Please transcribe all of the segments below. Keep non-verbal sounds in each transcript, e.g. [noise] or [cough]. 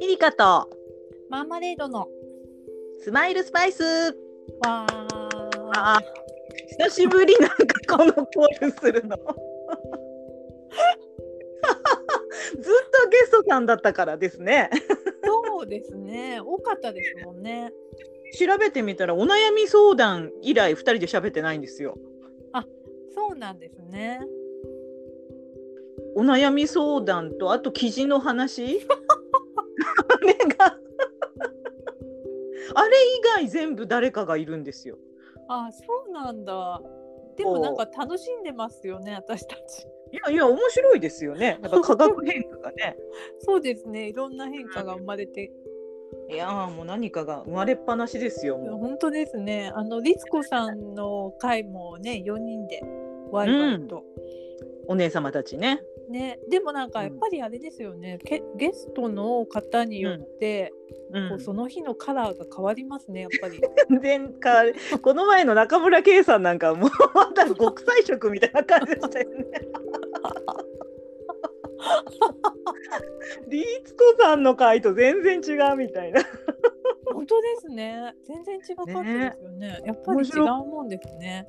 ミリカとマーマレードのスマイルスパイス。わあ久しぶりなんかこのコールするの。[laughs] ずっとゲストさんだったからですね。そうですね。多かったですもんね。調べてみたらお悩み相談以来2人で喋ってないんですよそうなんですね。お悩み相談とあと記事の話？あれがあれ以外全部誰かがいるんですよ。あそうなんだ。でもなんか楽しんでますよね私たち。いやいや面白いですよね。なんか化学変化がね。[laughs] そうですね。いろんな変化が生まれていやーもう何かが生まれっぱなしですよもう。本当ですね。あの律子さんの回もね4人でワイワイと、お姉様たちね。ね。でもなんかやっぱりあれですよね、けゲストの方によって、うん。こうその日のカラーが変わりますねやっぱり。全然変わる。この前の中村圭さんなんかもう [laughs] まだ極彩色みたいな感じでしたよね。[laughs] リーツコさんの回と全然違うみたいな。本当ですね。全然違かったですよね。やっぱり違うもんですね。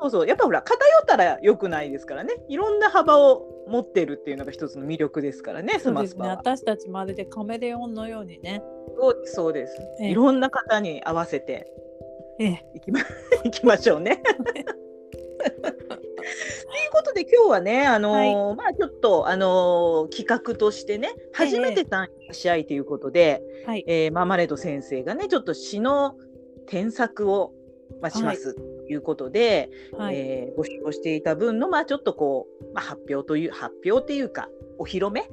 そうそう。やっぱほら偏ったら良くないですからね。いろんな幅を持ってるっていうのが一つの魅力ですからねスそうですね。マスパは。私たちまるでカメレオンのようにね。そうです。ええ。いろんな方に合わせてええ。いきま [laughs] いきましょうね。[laughs] ということで今日はね、あのーまあちょっと、あのー企画としてね初めて参加し合いということで、はい。えーマーマレード先生がねちょっと詩の添削を、まあ、しますということで、はい、えー募集をしていた分の、まあ、ちょっとこう、まあ、発表という発表っていうかお披露目？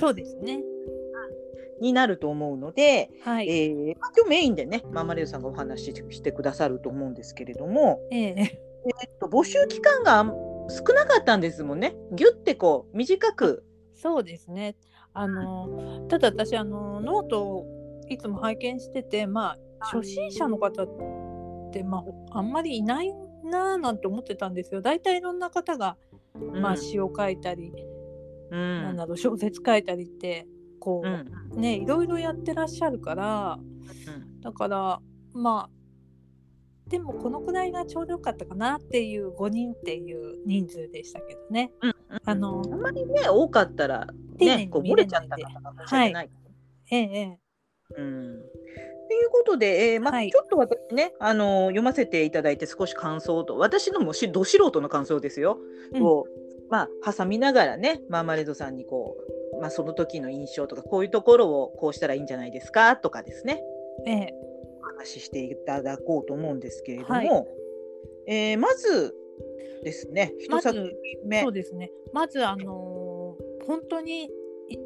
そうですね。[laughs] になると思うので、はい、えーまあ、今日メインでねマーマレードさんがお話ししてくださると思うんですけれども、ええ。えっと、募集期間が少なかったんですもんね。ぎゅってこう短く。そうですね。あのただ私あのノートをいつも拝見しててまあ初心者の方って、まあ、あんまりいないなぁなんて思ってたんですよ。大体いろんな方が、まあ、詩を書いたり、うん。なんだろう小説書いたりってこう、うんねいろいろやってらっしゃるからだからまあでもこのくらいがちょうどよかったかなっていう5人っていう人数でしたけどね。うんあのあんまりね多かったらねこう漏れちゃった方が申し訳ない。ええええ。うん。ということで、えーまあはい。ちょっと私ね、あのー読ませていただいて少し感想と私のもしど素人の感想ですよ、うん。をまあ挟みながらねマーマレードさんにこう、まあ、その時の印象とかこういうところをこうしたらいいんじゃないですかとかですね。ええお話ししていただこうと思うんですけれども、はい。えーまずですね一作目、そうですね。まずあのー本当にい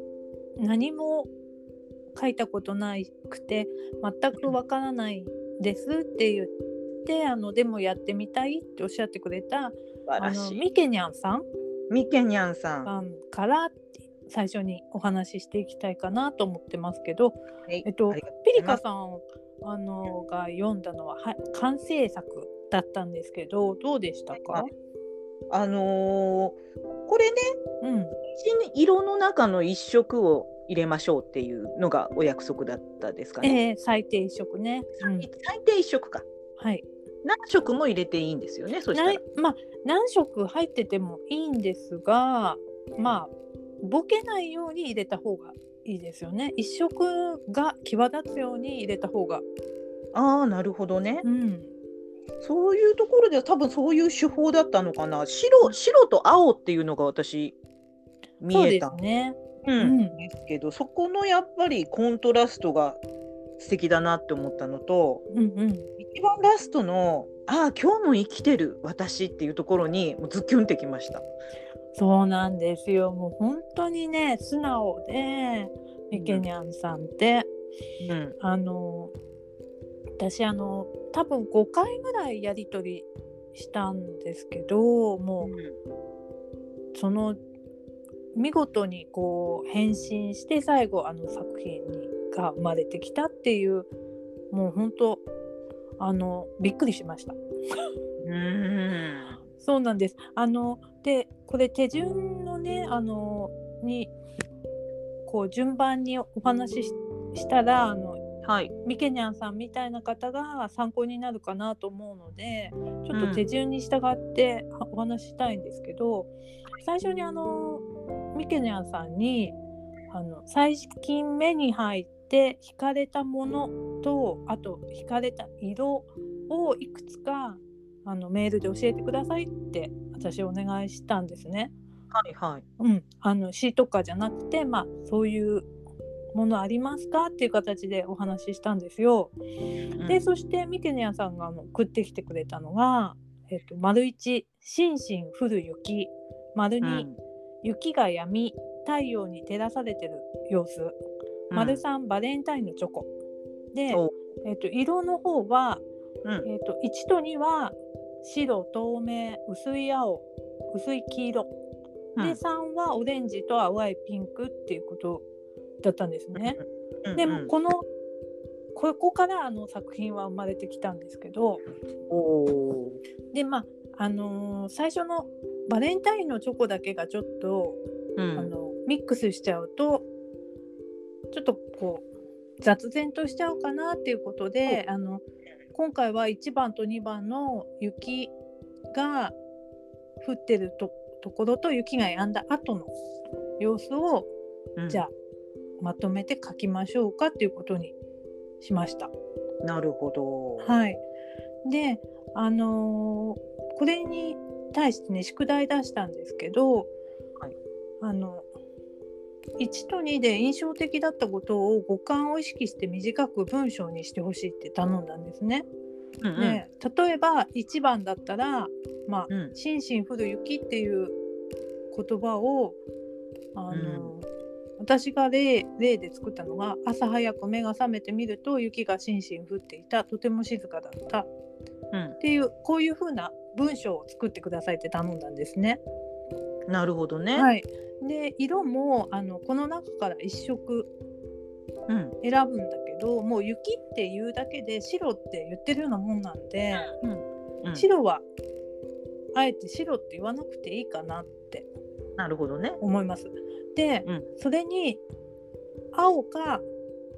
何も書いたことないくて全くわからないですって言ってあのでもやってみたいっておっしゃってくれたあのミケニャンさんみけにゃん。さん、から最初にお話ししていきたいかなと思ってますけど、いえっとピリカさんあのが読んだのはは完成作だったんですけどどうでしたか？は、あのーこれねうん、一色の中の一色を入れましょうっていうのがお約束だったですかね。えー、最低一色ね。うん最低一色か。はい。何色も入れていいんですよね。そしたら。まあ何色入っててもいいんですが、まあボケないように入れた方がいいですよね。一色が際立つように入れた方が。ああ、なるほどね。うん。そういうところでは多分そういう手法だったのかな。白白と青っていうのが私見えたすね。ううんん。ですけど、そこのやっぱりコントラストが素敵だなって思ったのと、うんうん。一番ラストのああ今日も生きてる私っていうところにもうズッキュンってきました。そうなんですよ。もう本当にね素直でミケニャンさんって、うん。あの私あの多分5回ぐらいやり取りしたんですけどもうその見事にこう変身して最後あの作品にが生まれてきたっていうもう本当あのびっくりしました。うん。そうなんです。あのでこれ手順のねあのにこう順番にお話しししたらあのはい。ミケニャンさんみたいな方が参考になるかなと思うのでちょっと手順に従ってはお話ししたいんですけど、最初にあのミケニャンさんにあの最近目に入って惹かれたものとあと惹かれた色をいくつかあのメールで教えてくださいって私お願いしたんですね。はいはい。うん、あの詩とかじゃなくて、まあ、そういうものありますかっていう形でお話ししたんですよ。でそしてミケネアさんがあの送ってきてくれたのが「えっと丸一心身降る雪」丸うん、二、雪が止み太陽に照らされてる様子、丸三バレンタインのチョコ。で、おえっと色の方は、うん。えっと1と2は白透明薄い青薄い黄色。うん。で3はオレンジと淡いピンクっていうことだったんですね。うんでもこのここからあの作品は生まれてきたんですけど。でまああのー最初のバレンタインのチョコだけがちょっと、ー、うあん、のミックスしちゃうとちょっとこう雑然としちゃうかなっていうことであの今回は1番と2番の雪が降ってるとところと雪が止んだ後の様子をうんじゃあまとめて書きましょうかっていうことにしました。なるほど。はい、であのーこれに対してね宿題出したんですけど、はいあの1と2で印象的だったことを五感を意識して短く文章にしてほしいって頼んだんですね。うんうん。で例えば1番だったら「まあうん。心身降る雪」っていう言葉をあの、私が例例で作ったのが「朝早く目が覚めてみると雪がしんしん降っていた。とても静かだった」うん。っていうこういう風な文章を作ってくださいって頼んだんですね。なるほどね。はい、で色もあのこの中から1色うん。選ぶんだけどもう雪っていうだけで白って言ってるようなもんなんで、うん、白はあえて白って言わなくていいかなってなるほどね。思います。で、うん。それに青か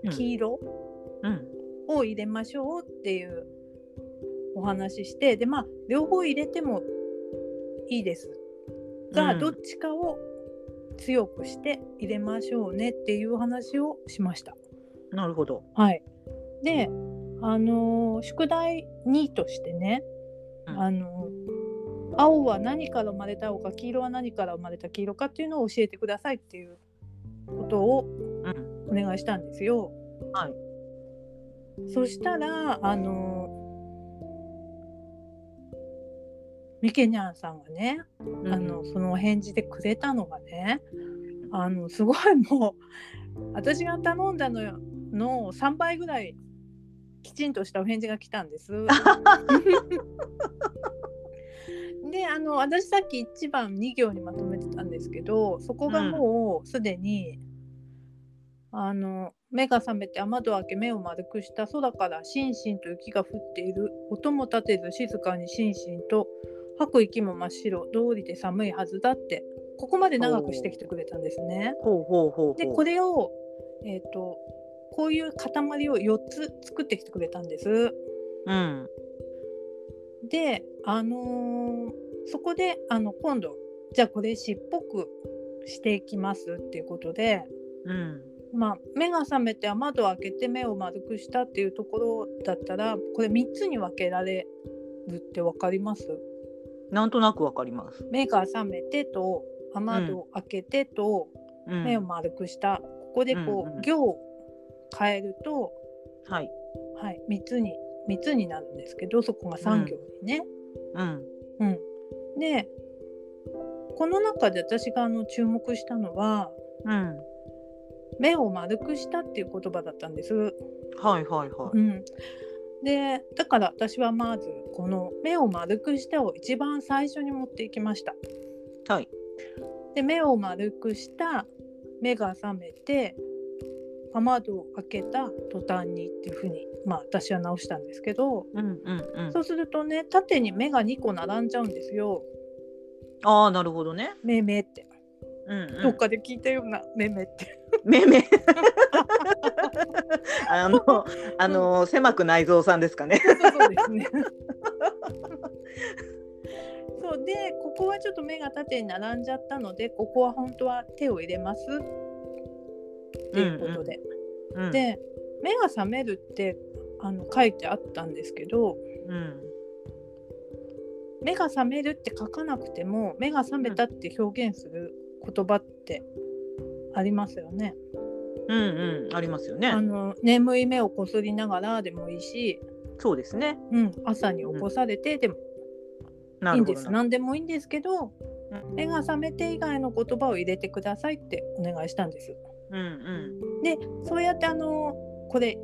うん。黄色うん。を入れましょうっていうお話ししてでまあ両方入れてもいいですが、うん。どっちかを強くして入れましょうねっていう話をしました。なるほど。はい、であのー宿題2としてね、うんあのー青は何から生まれた青か黄色は何から生まれた黄色かっていうのを教えてくださいっていうことをうんお願いしたんですよ。はい。そしたらあのミケニャンさんがね、あのそのお返事でくれたのがねあのすごいもう私が頼んだのの3倍ぐらいきちんとしたお返事が来たんです。[laughs] であの私さっき1番2行にまとめてたんですけどそこがもうすでに、あの目が覚めて雨戸を開け目を丸くした空からしんしんと雪が降っている音も立てず静かにしんしんと吐く息も真っ白通りで寒いはずだってここまで長くしてきてくれたんですね。ほうほうほうほう。でこれを、えー、とこういう塊を4つ作ってきてくれたんです。うんであのーそこであの今度じゃあこれ詩っぽくしていきますっていうことで、うんまあ、目が覚めて雨戸を開けて目を丸くしたっていうところだったらこれ3つに分けられるって分かります？なんとなくわかります。目が覚めてと雨戸を開けてとうん。目を丸くした、ここでこう、うんうん行を変えると、はい。はい、3つに3つになるんですけどそこが3行にね。うん。うん。でこの中で私があの注目したのはうん。目を丸くしたっていう言葉だったんです。はいはいはうん、でだから私はまずこの目を丸くしたを一番最初に持っていきました。い。はい。で目を丸くした目が覚めて雨戸を開けた途端にっていうふうにまあ私は直したんですけどうんうんうんそうするとね縦に目が2個並んじゃうんですよ。ああなるほどね。めいめいって、うん、うん。どっかで聞いたようなめいめいって。めめ。[laughs] あのあの狭く内蔵さんですかね。そうですね。そうでここはちょっと目が縦に並んじゃったのでここは本当は手を入れますっていうことで、うん、で目が覚めるってあの書いてあったんですけどうん、目が覚めるって書かなくても目が覚めたって表現する言葉ってありますよね。うんうんありますよねあ。の眠い目をこすりながらでもいいし、そうですね。うん、朝に起こされてでもいんです。何でもいいんですけどうん目が覚めて以外の言葉を入れてくださいってお願いしたんです。うんうんでそうやってあのこれ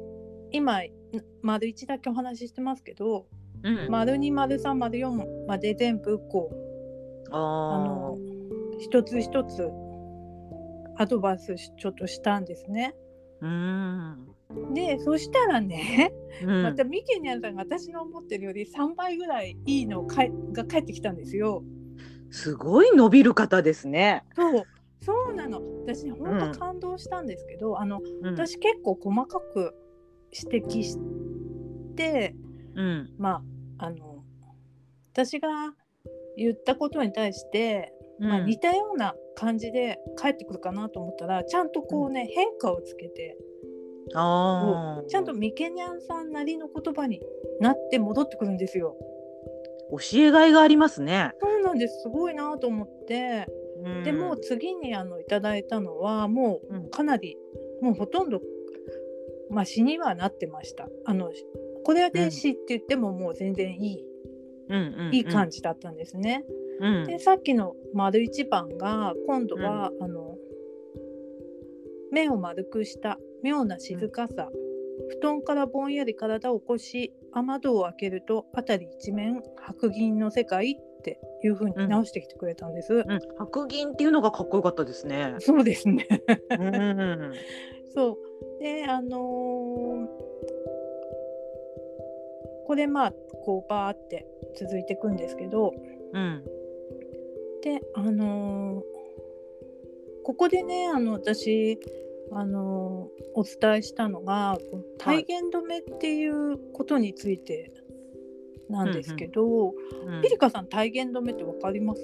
今丸1だけお話ししてますけどうん。丸2丸3丸4まで全部こうああの一つ一つアドバイスしちょっとしたんですね。あ。うん。でそしたらね、うんまたミケニャンさんが私の思ってるより3倍ぐらいいいのかいが返ってきたんですよ。すごい伸びる方ですね。そうそうなの私ね本うん当感動したんですけど、あのうん、私結構細かく指摘してうんまああの私が言ったことに対して、まあ、うん似たような感じで返ってくるかなと思ったらちゃんとこうね、変化をつけてああ。ちゃんとミケニャンさんなりの言葉になって戻ってくるんですよ。教えがいがありますね。そうなんですすごいなと思って、うんでもう次にあのいただいたのはもうんうかなりもうほとんど、まあ、詩にはなってました。あのこれで詩って言ってももう全然いい、うんうんうんいい感じだったんですね。うんでさっきの丸一番が今度は、あの目を丸くした妙な静かさ、布団からぼんやり体を起こし雨戸を開けると辺り一面白銀の世界っていう風に直してきてくれたんです。うん、白銀っていうのがかっこよかったですね。そうですね。うん、[laughs] そう。であのーこれまあこうバーって続いていくんですけどうん、であのーここでねあの私あのーお伝えしたのが体言止めっていうことについてなんですけど、うんピリカさん体言止めってわかります？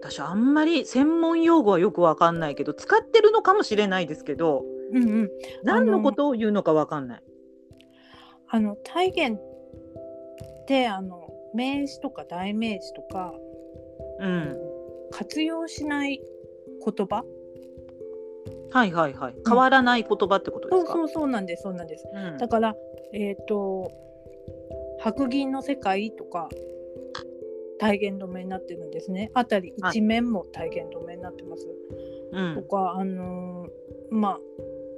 私あんまり専門用語はよくわかんないけど使ってるのかもしれないですけどうんうん。何のことを言うのかわかんない。あの体言ってあの名詞とか代名詞とかうん、活用しない言葉？はいはいはい。変わらない言葉ってことですか？そうそうそうなんですそうなんです。うん。だからえっ、と白銀の世界とか体言止めになってるんですね。あたりはい一面も体言止めになってます、うん。とかあのーまあ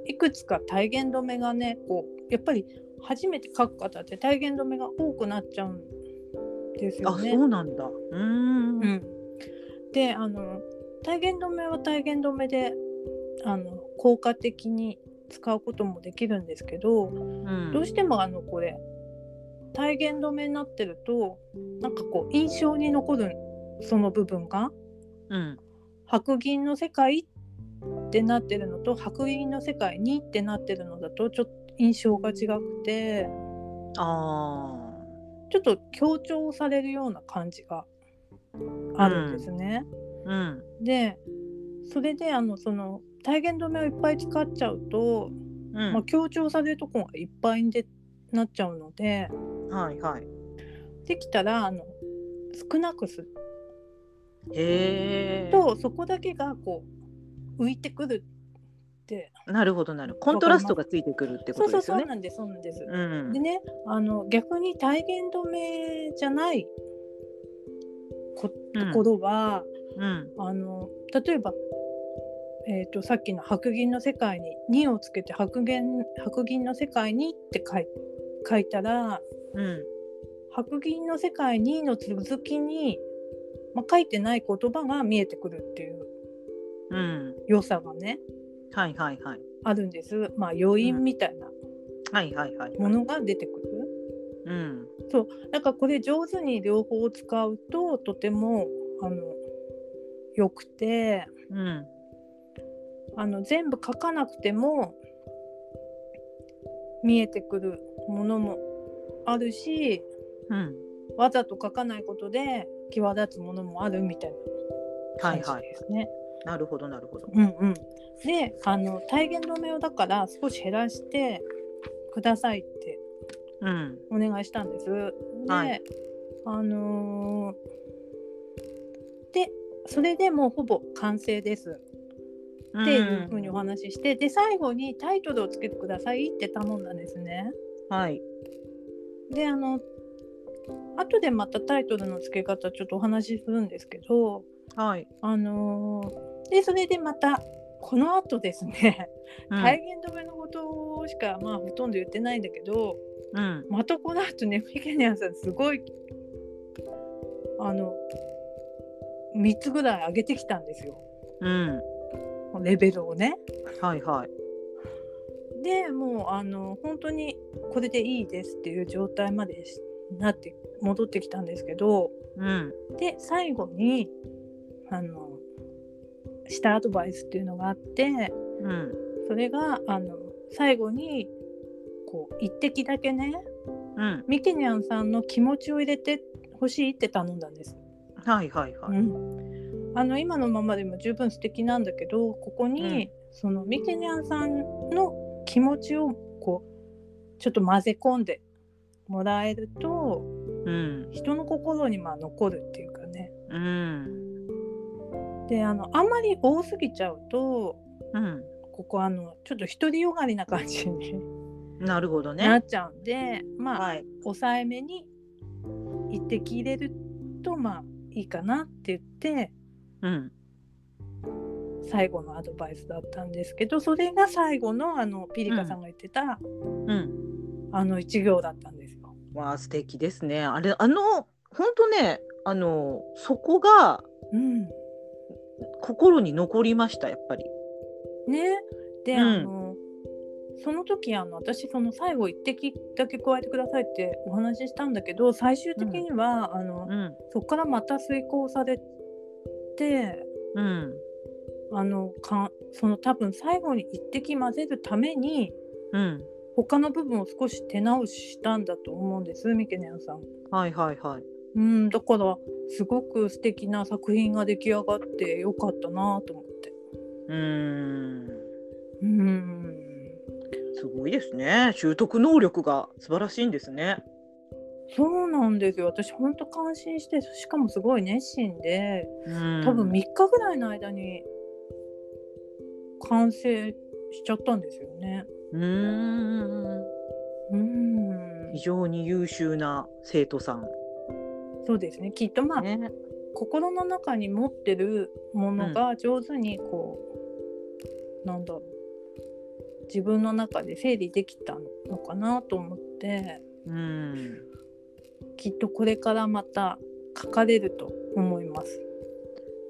いくつか体言止めがねこうやっぱり初めて書く方って体言止めが多くなっちゃうんですよあね。そうなんだ。うーん。うん、であの体言止めは体言止めであの効果的に使うこともできるんですけど、うん。どうしてもあのこれ体言止めになってるとなんかこう印象に残るその部分がうん。白銀の世界ってなってるのと白銀の世界にってなってるのだとちょっと印象が違くてあちょっと強調されるような感じがあるんですね。ーうんでそれであのその体言止めをいっぱい使っちゃうと、うんまあ、強調されるとこがいっぱいにでなっちゃうのではいはい。できたらあの少なくするへえ。とそこだけがこう浮いてくるってなるほどなる。コントラストがついてくるってこそうそうとですよね。そうなんですそうなんです。うんでねあの逆に体言止めじゃないこうんところは、うんあの例えば、えー、とさっきの白銀の世界に「に」をつけて白銀「白銀の世界に」って書い書いたらうん白銀の世界にの続きに、まあ、書いてない言葉が見えてくるっていううん良さがねはいはいはいあるんです。まあ余韻みたいなはいはいはい。ものが出てくる。うん。そう。だからこれ上手に両方使うととてもあの良くてうん。あの全部書かなくても見えてくるものもあるしうん。わざと書かないことで際立つものもあるみたいな感じはい。はいですね。なるほどなるほど。うんうん、であの体言止めをだから少し減らしてくださいってうんお願いしたんです。で、はい。あのーでそれでもうほぼ完成です。っていうふうにお話しして、で最後にタイトルをつけてくださいって頼んだんですね。はい。であの後でまたタイトルの付け方ちょっとお話しするんですけどはい。あのーでそれでまたこの後ですね、うん。体言止めのことしかまあほとんど言ってないんだけどうん。またこの後ねミケニャンさんすごいあの3つぐらい上げてきたんですよ。うん。レベルをね。はいはい。でもうあの本当にこれでいいですっていう状態までしなって戻ってきたんですけどうん。で最後にあのしたアドバイスっていうのがあってうん。それがあの最後にこう一滴だけねうん。ミケニャンさんの気持ちを入れてほしいって頼んだんです。はいはいはい。うん、あの今のままでも十分素敵なんだけどここに、そのミケニャンさんの気持ちをこうちょっと混ぜ込んでもらえるとうん。人の心にまあ残るっていうかね。うん。であのあんまり多すぎちゃうとうん。ここあのちょっと独りよがりな感じになるほどね。なっちゃうんで、まあ、はい。抑えめに一滴入れるとまあいいかなって言ってうん。最後のアドバイスだったんですけどそれが最後のあのピリカさんが言ってた、うん。あの一行だったんですよ。わあ素敵ですね。あれあの本当ねあのそこがうん、心に残りましたやっぱり。ね。で、うん。あのその時あの私その最後一滴だけ加えてくださいってお話ししたんだけど最終的には、あのうん。そこからまた遂行されてうん。あのかその多分最後に一滴混ぜるためにうん。他の部分を少し手直ししたんだと思うんですミケネンさん。はいはいはい。うんだからすごく素敵な作品が出来上がってよかったなと思って。うーん。うんすごいですね。習得能力が素晴らしいんですね。そうなんですよ。私ほんと感心してしかもすごい熱心でうん。多分3日ぐらいの間に完成しちゃったんですよね。うーん。うん。非常に優秀な生徒さん。そうですね。きっとまあ、ね。心の中に持ってるものが上手にこう、なんだろう自分の中で整理できたのかなと思ってうん。きっとこれからまた書かれると思います。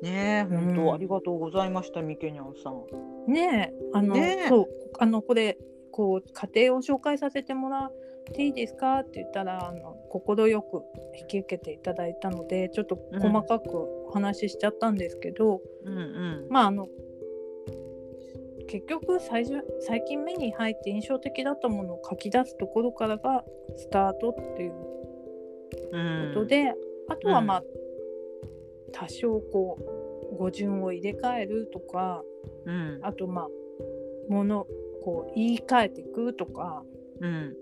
ねえ本当、うん。ありがとうございましたミケニャンさん。ねえあのねえ。そうあのこれこう家庭を紹介させてもらっていいですかって言ったらあの快く引き受けていただいたのでちょっと細かくお話ししちゃったんですけど、うんうん。まああの結局最初最近目に入って印象的だったものを書き出すところからがスタートっていううんことで、あとはまあ、う多少こう語順を入れ替えるとかうん。あとまあものこう言い換えていくとかうん。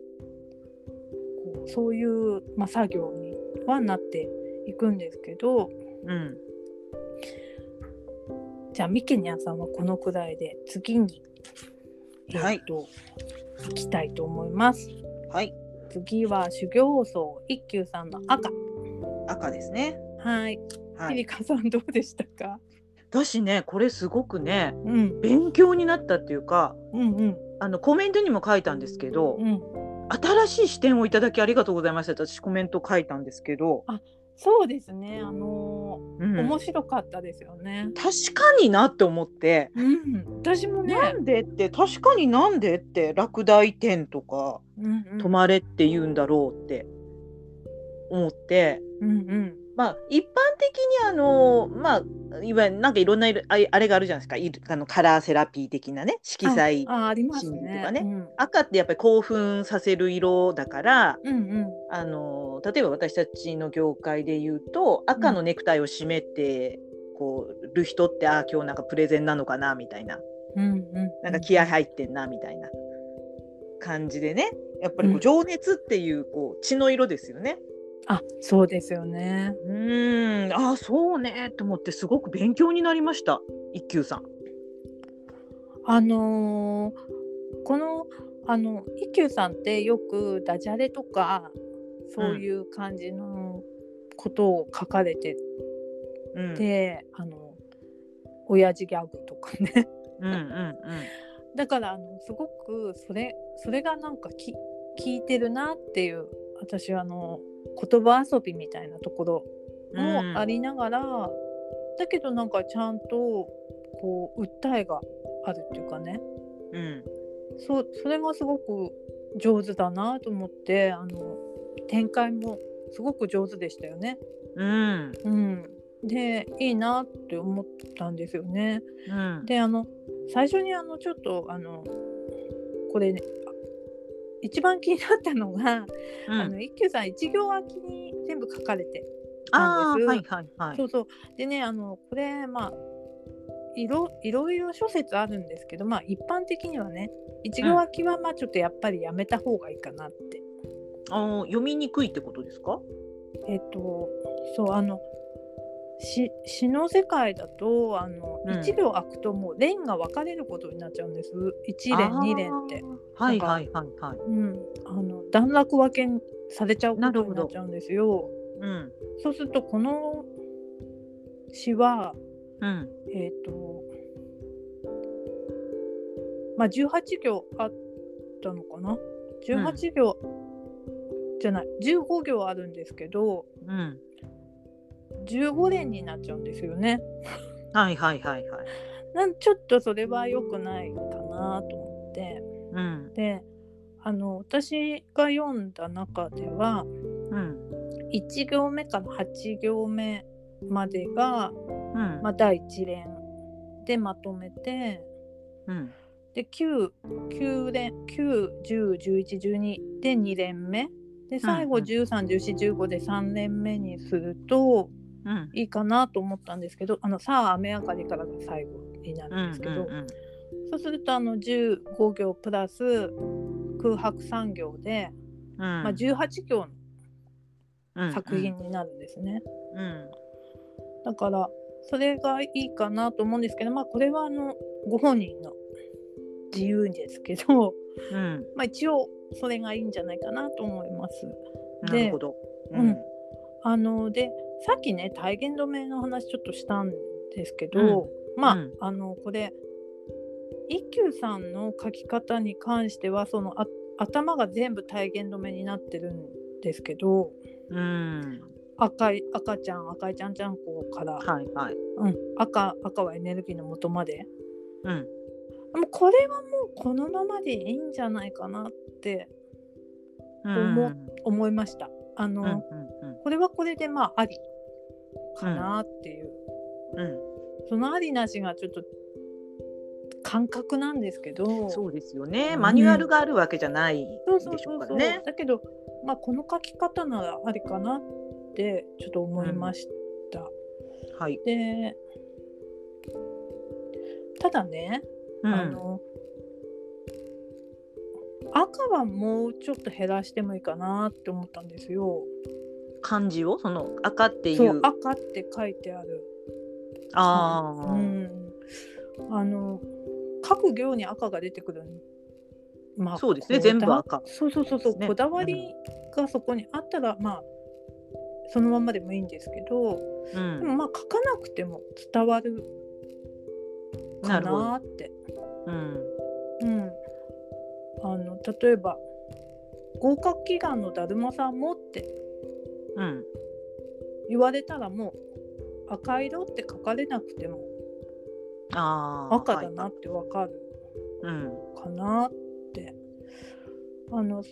こうそういう、まあ、作業にはなっていくんですけどうんじゃあミケニャンさんはこのくらいで次にえはいっと、行きたいと思います。はい次は修行僧一休さんの赤。赤ですねはい。はいピリカさんどうでしたか？私ねこれすごくねうん勉強になったっていうかうんうんあのコメントにも書いたんですけど、うん。新しい視点をいただきありがとうございました私コメント書いたんですけど、そうですね。あのうんー面白かったですよね。確かになって思って、うん。私もね。なんでって確かになんでって落第点とかうんうん止まれって言うんだろうって思ってうんうん。まあ一般的にあのまあいわゆるなんかいろんな色ああれがあるじゃないですか。いるあのカラーセラピー的なね色彩ああります心理ねとかね。うん。赤ってやっぱり興奮させる色だからうんうん。あの例えば私たちの業界で言うと赤のネクタイを締めて、こうる人ってああ今日なんかプレゼンなのかなみたいな。うんうん。なんか気合入ってんなみたいな感じでね。やっぱりこううん。情熱っていうこう血の色ですよね。あそうですよね。うーん。ああそうね。と思ってすごく勉強になりました。一休さん。あのーこのあの一休さんってよくダジャレとかそういう感じのことを書かれてうん、て、あの親父ギャグとかね。うんうん [laughs] だからあのすごくそれそれがなんかき聞いてるなっていう私はあの言葉遊びみたいなところうん。もありながら、だけどなんかちゃんとこう訴えがあるっていうかね。うん。そそれがすごく上手だなと思ってあの展開もすごく上手でしたよね。うん。うん、でいいなって思ったんですよね。うん。であの最初にあのちょっとあのこれねあ一番気になったのが、うんあの一休さん一行空きに全部書かれてあなんですーはいはいはい。そうそうでねあのこれまあいろいろいろ諸説あるんですけどまあ一般的にはね一行空きはまあちょっとやっぱりやめた方がいいかなって。あー読みにくいってことですか？えっとそうあの詩詩の世界だとあの、うん。一行空くともう連が分かれることになっちゃうんです。一連二連って。はいはいはいはい。うん、あの段落分けされちゃうことになっちゃうんですよ。うん。そうするとこの詩はうん。えっ、とまあ18行あったのかな？18行、じゃない。15行あるんですけどうん15連になっちゃうんですよね。はいはいはいはい。なんちょっとそれは良くないかなと思って。うん。であの私が読んだ中ではうん。1行目から8行目までが、うん。まあ、第1連でまとめてうん。で9 9連9101112で2連目。で最後うんうん。131415で3連目にするとうんいいかなと思ったんですけどあのさあ雨上がりからが最後になうんるんですけど、うんそうするとあの15行プラス空白3行で、うん。まあ、18行うんの作品になるんですね。うん。だからそれがいいかなと思うんですけどまあこれはあのご本人の自由ですけど、うん。まあ、一応それがいいんじゃないかなと思います。なるほど。うん。あのでさっきね体言止めの話ちょっとしたんですけど、まあ、うん。あのこれ一休さんの書き方に関してはそのあ頭が全部体言止めになってるんですけどうん。赤い赤ちゃん赤いちゃんちゃんこから、はいはい。うん、赤赤はエネルギーの元まで。うん。もうこれはもうこのままでいいんじゃないかなって思うん。思いました。あの、うんうん。これはこれでまあありかなっていう、うんそのありなしがちょっと感覚なんですけどそうですよね。うんマニュアルがあるわけじゃないそうそうでしょそうからね。だけど、まあ、この書き方ならありかなってちょっと思いました。はい。でただね、うんあの赤はもうちょっと減らしてもいいかなって思ったんですよ。漢字を？その赤っていそうう。赤って書いてある。ああ、う。ん、あの各行に赤が出てくる。まあそうですね。全部赤。そうそうそうそう、ね。こだわりがそこにあったら、まあそのままでもいいんですけど、うん。でもまあ書かなくても伝わるかなって。うんうん、あの例えば合格祈願のだるまさんもってうん言われたらもう赤色って書かれなくてもああ赤だはないってわかるうんかなってあのそ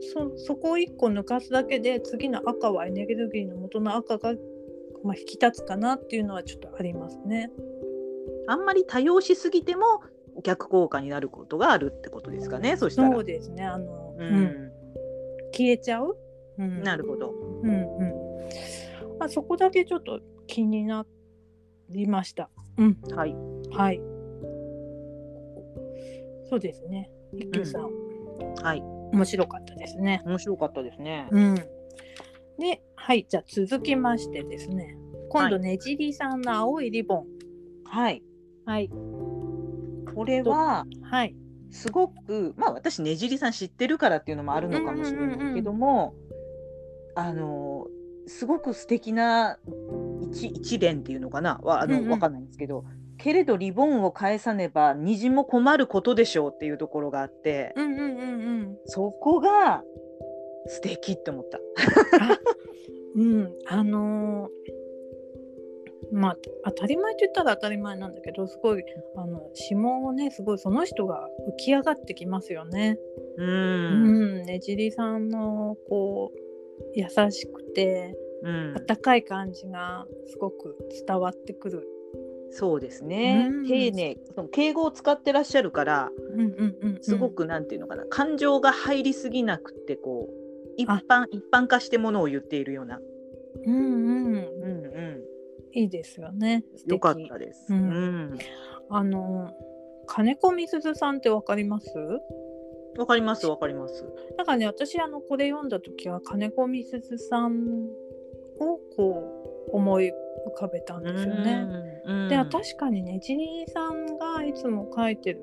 そそこを1個抜かすだけで次の赤はエネルギーの元の赤が、まあ、引き立つかなっていうのはちょっとありますね。あんまり多用しすぎても逆効果になることがあるってことですかね。そしたら。そうですね。あの、ううんん、消えちゃう。うん、なるほど。うんうん。まあそこだけちょっと気になりました。うん。はい。はい。そうですね。一休さん、はい。面白かったですね。面白かったですね。うん。で、はい、じゃあ続きましてですね。今度はねじりさんの青いリボン。はい。はい。これははい。すごくまあ私ねじりさん知ってるからっていうのもあるのかもしれないけども、あのすごく素敵な一一連っていうのかな？はあの、うんうんわかんないんですけど。けれどリボンを返さねば虹も困ることでしょうっていうところがあって、うんうんうんうん。そこが素敵って思った。うん、あのーまあ当たり前と言ったら当たり前なんだけどすごいあの指紋をねすごいその人が浮き上がってきますよね。う。うんん、ねじりさんのこう優しくてうん、温かい感じがすごく伝わってくる。そうですね、うん。丁寧その敬語を使ってらっしゃるからうんうんうんうん、すごくなんていうのかな、感情が入りすぎなくってこう一般一般化してものを言っているような、うんうん。うんういいですよね。よかったです。ううんん、あの金子みすずさんってわかります？わかりますわかります。なんかね私あのこれ読んだ時は金子みすずさんをこう思い浮かべたんですよね。うん、で確かにねジニーさんがいつも書いてる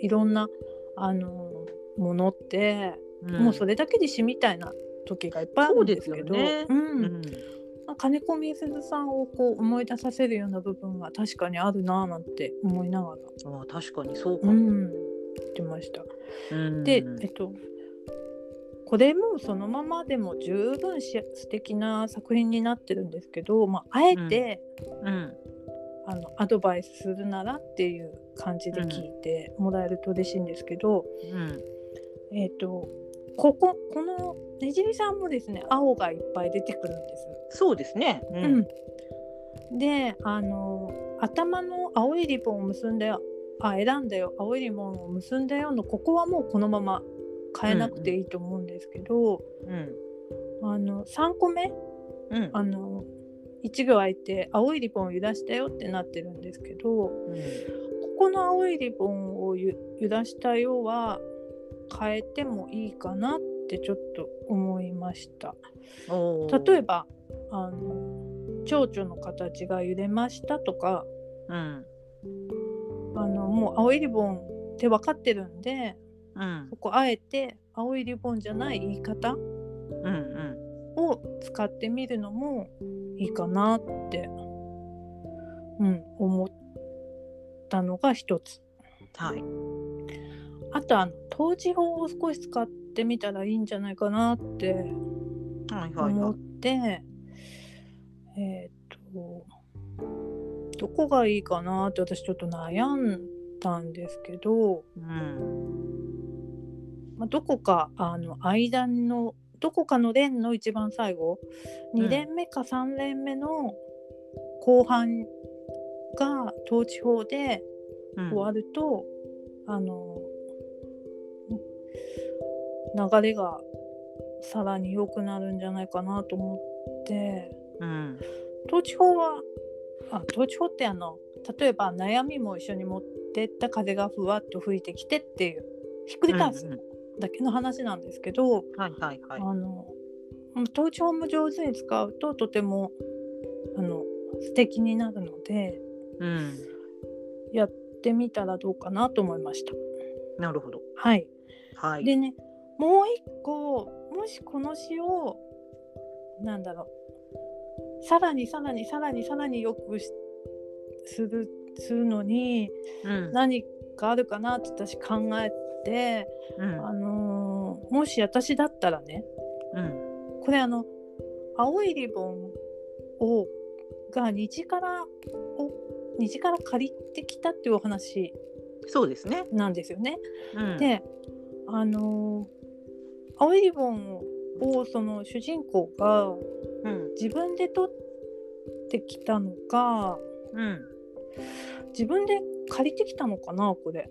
いろんなあのものって、うんもうそれだけで詩みたいな時がいっぱいあるんですけどねうんうん金子みすずさんをこう思い出させるような部分が確かにあるなぁなんて思いながら、ああ確かにそうかも。うん、言ってました。うん。で、えっと、これもそのままでも十分し素敵な作品になってるんですけど、まあ、あえて、うん。あのアドバイスするならっていう感じで聞いてもらえると嬉しいんですけど、うん。えっとこここのねじりさんもですね青がいっぱい出てくるんです。そうですね。ううん。であの頭の青いリボンを結んだよあ選んだよ。青いリボンを結んだよのここはもうこのまま変えなくていいと思うんですけど、うん。あの3個目？うん。あの1行空いて青いリボンを揺らしたよってなってるんですけどここの青いリボンをゆ揺らしたよは変えてもいいかなってちょっと思いました。例えばあの蝶々の形が揺れましたとかうんあのもう青いリボンって分かってるんでうんここあえて青いリボンじゃない言い方うんうんを使ってみるのもいいかなって、うん、思ったのが一つ。はい。あとあの統治法を少し使ってみたらいいんじゃないかなってはいはいは思って、えっ、とどこがいいかなって私ちょっと悩んだんですけど、い。うん。まあ、どこかあの間のどこかの連の一番最後うん。2連目か3連目の後半が統治法でうん。終わると、あの流れがさらに良くなるんじゃないかなと思って。うん。統治法はあ統治法ってあの例えば悩みも一緒に持ってった風がふわっと吹いてきてっていうひっくり返すだけの話なんですけど、はいはいはい。あの統治法も上手に使うととてもあの素敵になるのでうんやってみたらどうかなと思いました。なるほど。はい、はい。でねもう一個もしこの詩をなんだろうさらにさらにさらにさらによくしするするのにうん何かあるかなって私考えて、うんあのーもし私だったらねうんこれあの青いリボンをが虹からを虹から借りてきたっていうお話そうですね。なんですよね。うんであの青いリボンをその主人公がうん自分で取ってきたのかうん自分で借りてきたのかなこれ。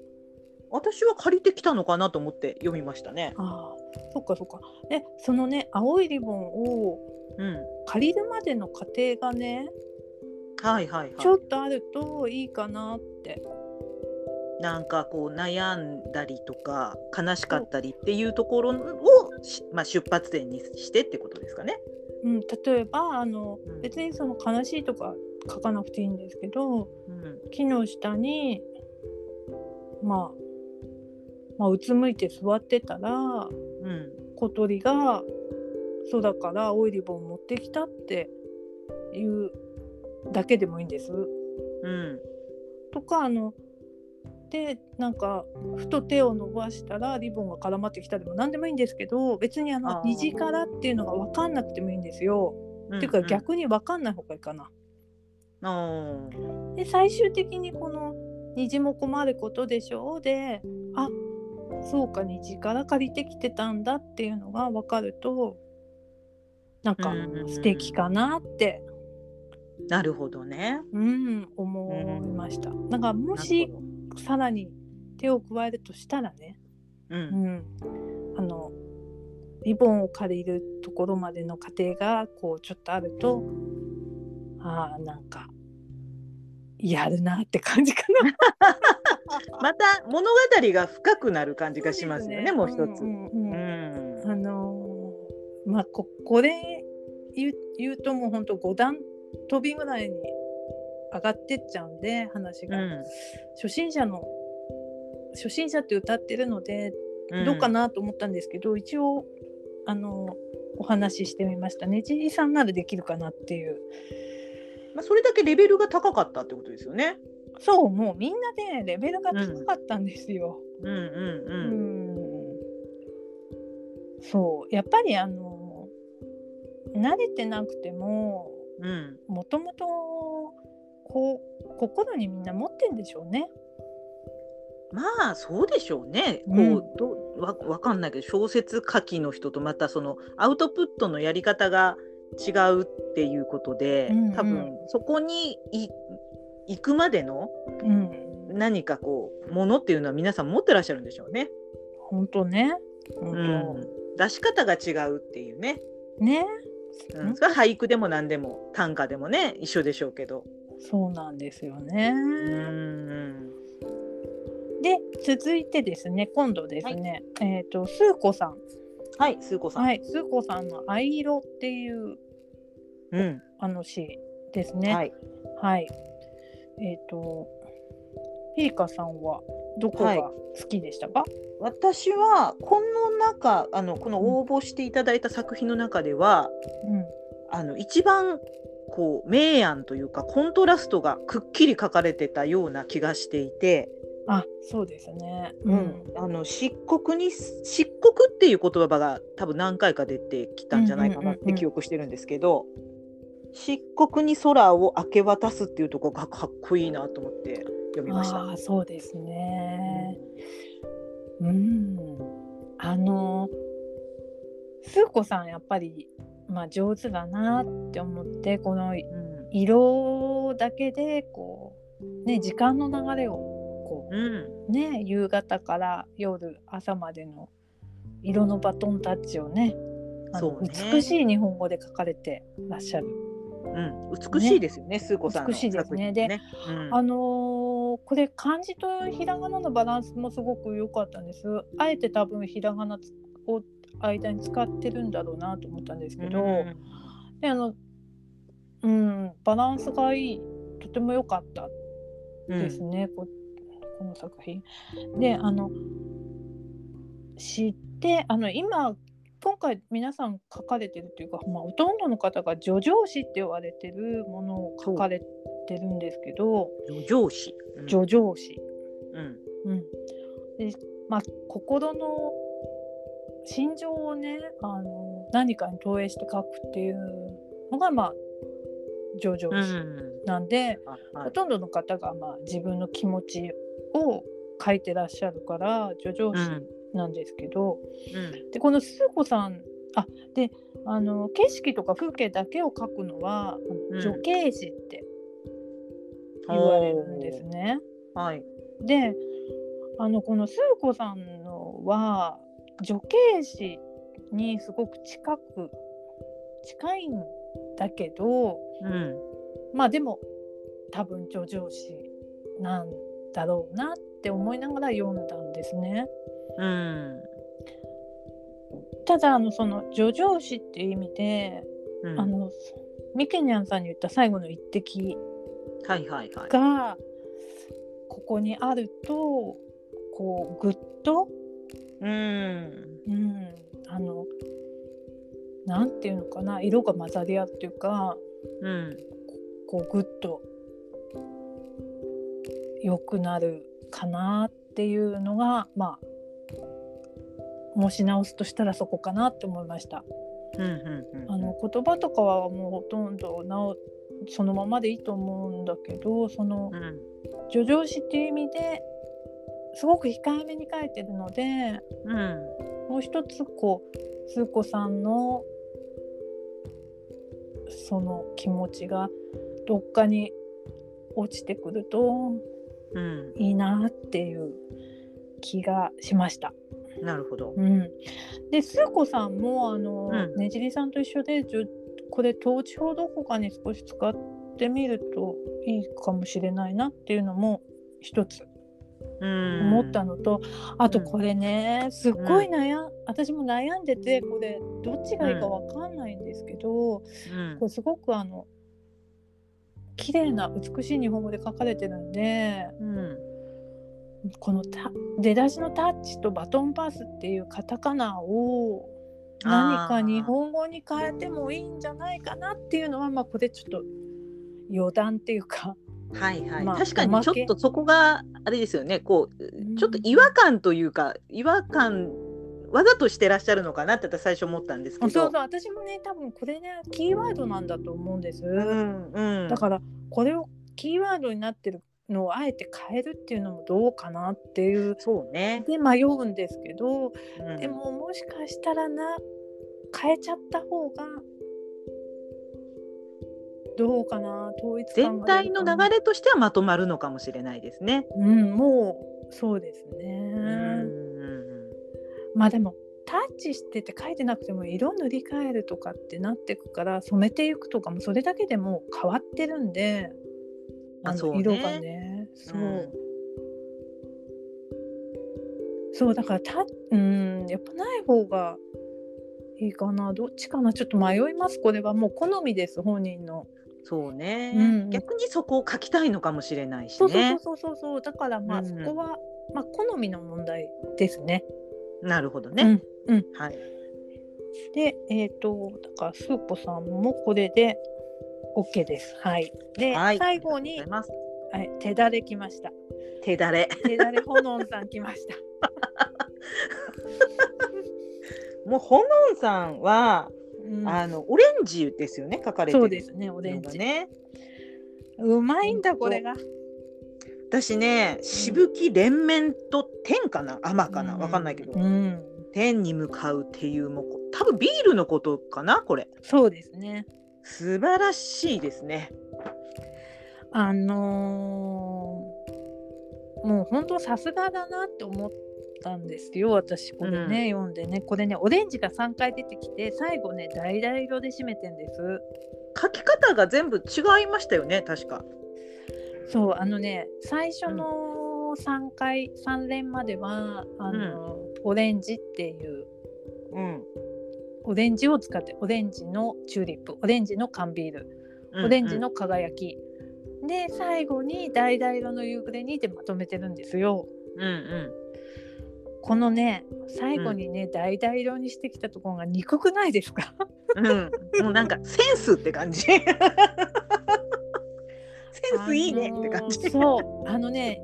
私は借りてきたのかなと思って読みましたね。ああそっかそっか。でそのね青いリボンをうん、借りるまでの過程がねはいはいはい。ちょっとあるといいかなって。なんかこう悩んだりとか悲しかったりっていうところをし、まあ、出発点にしてってことですかね。うん、例えばあのうん。別にその悲しいとか書かなくていいんですけどうん。木の下にまあまあうつむいて座ってたらうん。小鳥が空から青いリボン持ってきたっていうだけでもいいんです。うん。とかあのでなんかふと手を伸ばしたらリボンが絡まってきたでも何でもいいんですけど別にあの虹からっていうのが分かんなくてもいいんですよ。うんっていうか逆に分かんない方がいいかな。で最終的にこの虹も困ることでしょうであそうか虹から借りてきてたんだっていうのが分かるとなんかうん素敵かなって、ーなるほどね。うん、思いました。だからもしさらに手を加えるとしたらね、どううん。ん、あのリボンを借りるところまでの過程がこうちょっとあるとあーなんかやるなって感じかな。[laughs] また物語が深くなる感じがしますよねもう一つ。うんうんうん。うん。あのーまあここれ言う言うともうほんと5段飛びぐらいに上がってっちゃうんで話が、うん。初心者の初心者って歌ってるのでうん。どうかなと思ったんですけど、一応あのお話ししてみましたね。じいさんならできるかなっていう。まあ、それだけレベルが高かったってことですよね。そうもうみんなでレベルが高かったんですよ。うん。うんううん。ん。そう。やっぱりあの慣れてなくてもうん。もともとこう心にみんな持ってんでしょうね。まあそうでしょうね。こう、うんどわわかんないけど小説書きの人とまたそのアウトプットのやり方が違うっていうことで、うんうん多分そこにい行くまでのうん、何かこうものっていうのは皆さん持ってらっしゃるんでしょうね。本当ね。本当うん、出し方が違うっていうね。ね。うん、それは俳句でも何でも短歌でもね一緒でしょうけど。そうなんですよね。うんで続いてですね今度ですね、えっ、とスー子さんはい、スー子さん。はいスー子さんの「藍色」っていううん、あの詩ですね。はい。はい。えっ、とピーカさんはどこはいが好きでしたか？私はこの中あのこの応募していただいた作品の中では、うん。あの一番こう明暗というかコントラストがくっきり書かれてたような気がしていて、あそうですね。あの漆黒に漆黒っていう言葉が多分何回か出てきたんじゃないかなってうんうんうんうん記憶してるんですけど、漆黒に空を明け渡すっていうところがかっこいいなと思って読みました。ああそうですね。うん。あのスー子さんやっぱりまあ上手だなって思ってこのうん。色だけでこうね時間の流れをこうん。うね夕方から夜朝までの色のバトンタッチをねね。美しい日本語で書かれてらっしゃる。うん、美しいですよね、スー子さんの美しいですね。でうん。あのーこれ漢字とひらがなのバランスもすごく良かったんです。あえて多分ひらがなを間に使ってるんだろうなと思ったんですけど、うんであのうんバランスがいいとても良かったですね、ここの作品。であの知ってあの今今回皆さん書かれてるというか、まあ、ほとんどの方が叙情詩って言われてるものを書かれてるんですけど上司。うん叙情詩。うんうん、でまあ心の心情をねあの何かに投影して書くっていうのがまあ叙情詩なんで、あはい。ほとんどの方がまあ自分の気持ちを書いてらっしゃるから叙情詩なんですけどうん。でこのスー子さんあであの景色とか風景だけを描くのは女形師って言われるんですね。はい。であのこのスー子さんのは女形師にすごく近く近いんだけどうん。まあでも多分叙情詩なんだろうなって思いながら読んだんですね。うん。ただあのその叙情詩っていう意味で、うんあのミケニャンさんに言った最後の一滴はいはいはい。がここにあるとこうぐっと、うん。うん、あのなんていうのかな色が混ざり合うっていうかうん。こうぐっと良くなるかなっていうのがまあもし直すとしたらそこかなって思いました。うんうんうん。あの言葉とかはもうほとんど直そのままでいいと思うんだけどそのうん。叙情詩っていう意味ですごく控えめに書いてるのでうん。もう一つこうスー子さんのその気持ちがどっかに落ちてくるとうん。いいなっていう気がしました。なるほど。うん、でスー子さんもあの、うんねじりさんと一緒でこれ統治法どこかに少し使ってみるといいかもしれないなっていうのも一つうん。思ったのと、あとうん。これねすっごい悩ん、私も悩んでてこれどっちがいいかわかんないんですけど、うん。これすごくあの綺麗な美しい日本語で書かれてるんでうん。このた出だしのタッチとバトンパスっていうカタカナを何か日本語に変えてもいいんじゃないかなっていうのはまあこれちょっと余談っていうかはいはい、まあ確かにちょっとそこがあれですよね。こううん。ちょっと違和感というか違和感わざとしてらっしゃるのかなって私最初思ったんですけど。そうそう。私もね多分これねキーワードなんだと思うんです、うんうん、だからこれをキーワードになってるのをあえて変えるっていうのもどうかなっていう。そうね、で迷うんですけどうん。でももしかしたらな変えちゃった方がどうかな統一感全体の流れとしてはまとまるのかもしれないですね。れうんもうそうですね、うん。まあでもタッチしてて書いてなくても色塗り替えるとかってなってくから染めていくとかもそれだけでもう変わってるんであの色がねそう、うん。そうだからたうんやっぱない方がいいかな。どっちかな。ちょっと迷います。これはもう好みです本人の。そうね、うん逆にそこを書きたいのかもしれないしそうそうね。そうそうそうだからまあうんそこは、まあ好みの問題ですね。なるほどね。うんうん、はい。でえっ、とだからスーポさんもこれで OK です。はい。で、はい。最後にはい、手だれきました。手だれ。手だれほのんさん来ました。[laughs] もうほのんさんは、うん。あのオレンジですよね書かれてるそうですね、オレンジ。のがね。うまいんだこれが。私ね、しぶき連綿と天かな？甘かな？わかんないけど、うん、天に向かうっていうもうこ多分ビールのことかな？これ。そうですね。素晴らしいですね。あのーもう本当さすがだなって思ったんですよ私これね、読んでね。これねオレンジが3回出てきて最後ね橙色で締めてんです。書き方が全部違いましたよね確か。そうあのね最初の3回3連まではあの、オレンジっていううん。オレンジを使ってオレンジのチューリップオレンジの缶ビールオレンジの輝き、で最後に橙色の夕暮れにでまとめてるんですよ。うんうんこのね最後にね橙、色にしてきたところが憎くないですか？うん、うん、もうなんかセンスって感じ。[laughs] センスいいねって感じ、あのーそう。あのね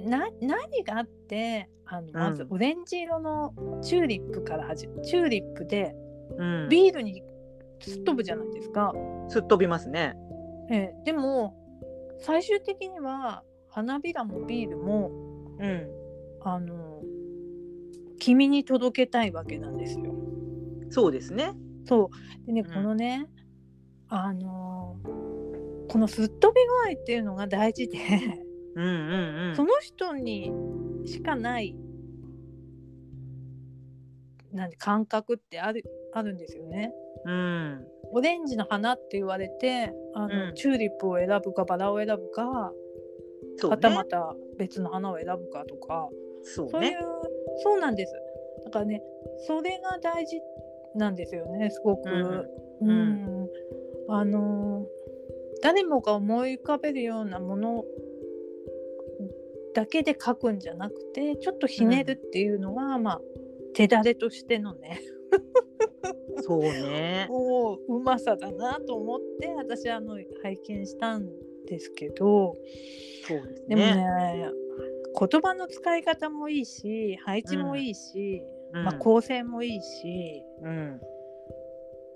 な何があってあのまずうんオレンジ色のチューリップから始めチューリップでうん、ビールにすっ飛ぶじゃないですか。すっ飛びますね。ええ。でも最終的には花びらもビールもうん。あの君に届けたいわけなんですよ。そうですね。そうでね、うんこのねあのーこのすっ飛び具合っていうのが大事でうんうんうん。その人にしかないなんで感覚ってあるあるんですよね。うん。オレンジの花って言われてあの、うんチューリップを選ぶかバラを選ぶか、そうはたまね。た別の花を選ぶかとかそうそういうね。そうなんです。だからねそれが大事なんですよねすごく。うんうんあのー誰もが思い浮かべるようなものだけで書くんじゃなくてちょっとひねるっていうのが、まあ手だれとしてのね [laughs] そうね。もううまさだなと思って私あの拝見したんですけどそうですでもねね。言葉の使い方もいいし配置もいいし、うんまあ、構成もいいし、うん。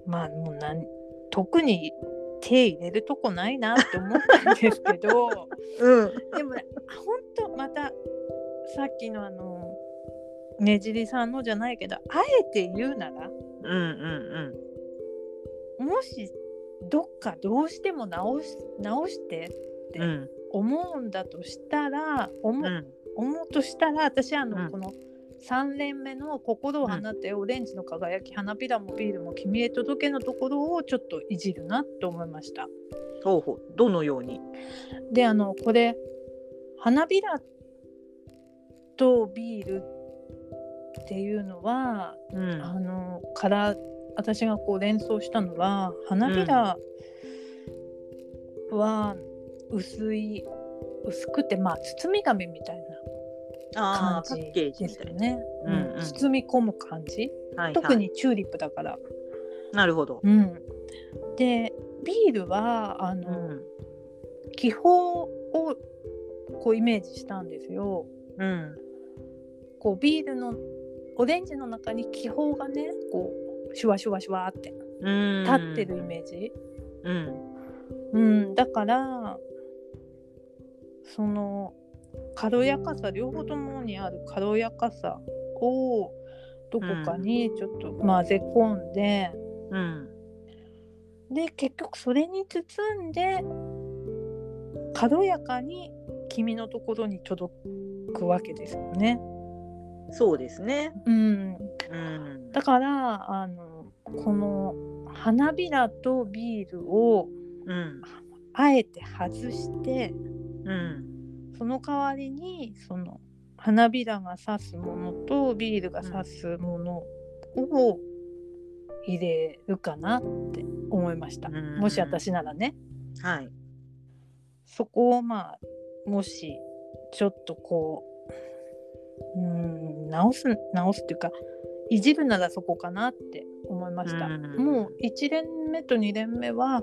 まあもう特に手入れるとこないなって思ったんですけど [laughs] うん。でもね本当またさっきのあのねじりさんのじゃないけどあえて言うならうんうんもしどっかどうしても直し直してうん。うん。思うんだとしたら思,、うん。思うとしたら私あの、うんこの3連目の「心を放ってオレンジの輝き花びらもビールも君へ届け」のところをちょっといじるなと思いました。ほうほう。どのように？であのこれ花びらとビールっていうのは、うん。あのから私がこう連想したのは花びらは薄い、薄くてまあ包み紙みたいな感じで。すよね、うんうんうん包み込む感じ、はいはい特。にチューリップだから。なるほど。うん、でビールはあうの、ん。気泡をこうイメージしたんですよ。うん。こうビールのオレンジの中に気泡がねこうシュワシュワシュワってうん。立ってるイメージ、うん。うんだからその軽やかさ両方ともにある軽やかさをどこかにちょっと混ぜ込んで、うん。で結局それに包んで軽やかに君のところに届くわけですよね。そうですね。うん、うん。だからあのこの花びらとビールをうん。あえて外してうん。その代わりにその花びらが指すものとビールが指すものを入れるかなって思いました。うんもし私ならねはい。そこをまあもしちょっとこううん直す直すっていうかいじるならそこかなって思いました。うんもう1連目と2連目は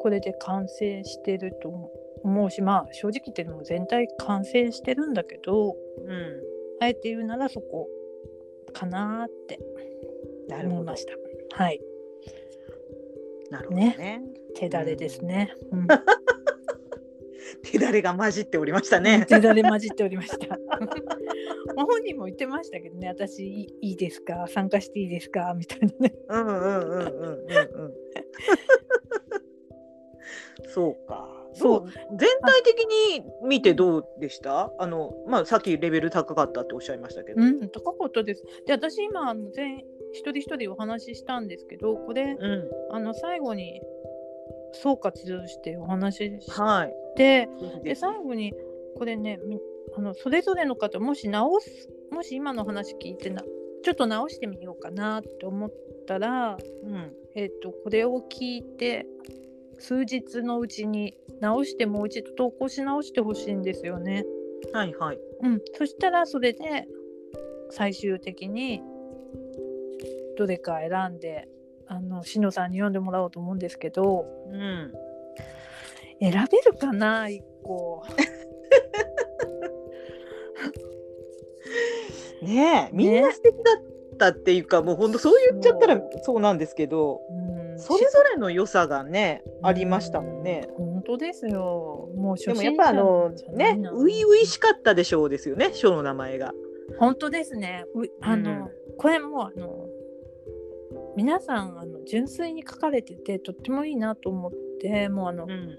これで完成してると思うしまあ正直言っても全体完成してるんだけどうん。あえて言うならそこかなって思いま。した。はいなるほどね。手だれですね。うん [laughs] 手だれが混じっておりましたね。手だれ混じっておりました。[laughs] まあ本人も言ってましたけどね、私いいいいですか、参加していいですか？みたいなね。うんうんうんうんうんうん。[laughs] そうか。そう全体的に見てどうでした？あのまあさっきレベル高かったっておっしゃいましたけど。うん、高かったです。で、私今あの全一人一人お話ししたんですけど、これうん。あの最後に総括してお話ししはい。て、でいいです最後にこれね、みあのそれぞれの方もし直す、もし今の話聞いてな、ちょっと直してみようかなって思ったら、うん。えっとこれを聞いて数日のうちに直してもう一度投稿し直してほしいんですよね。はいはい。うん、そしたらそれで最終的にどれか選んであのしのさんに読んでもらおうと思うんですけどうん。選べるかな一個。[laughs] ねえみんな素敵だったっていうか、もう本当そう言っちゃったらそうなんですけど、うんそれぞれの良さがねありましたもんね。うん本当ですよ。もう初でもやっぱあのね初々しかったでしょうですよね書の名前が。本当ですね。うあの、これもあの皆さんあの純粋に書かれててとってもいいなと思ってもうあの、うん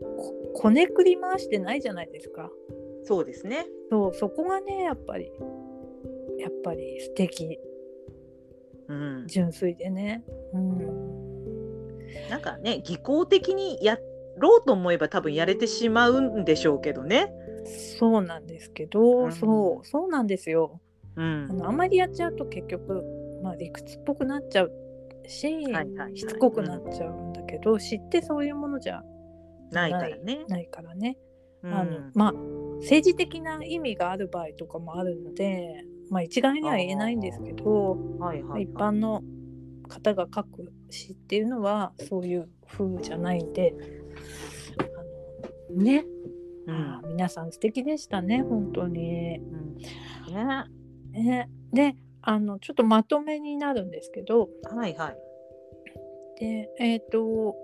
ここねくり回してないじゃないですか。そうですね。そうそこがねやっぱりやっぱり素敵うん、純粋でね。うんなんかね技巧的にやろうと思えば多分やれてしまうんでしょうけどね。そうなんですけど、うん。そうそうなんですよ。うあん、のあまりやっちゃうと結局、まあ、理屈っぽくなっちゃうし、はいはいはい。しつこくなっちゃうんだけど、知ってそういうものじゃないからね。ないからね、うん。あのまあ政治的な意味がある場合とかもあるので、まあ、一概には言えないんですけど、はいはいはい、一般の方が書く詩っていうのはそういう風じゃないんであのね、うん。皆さん素敵でしたね本当に。うん。ね、ね、であのちょっとまとめになるんですけど。はいはい。でえっ、と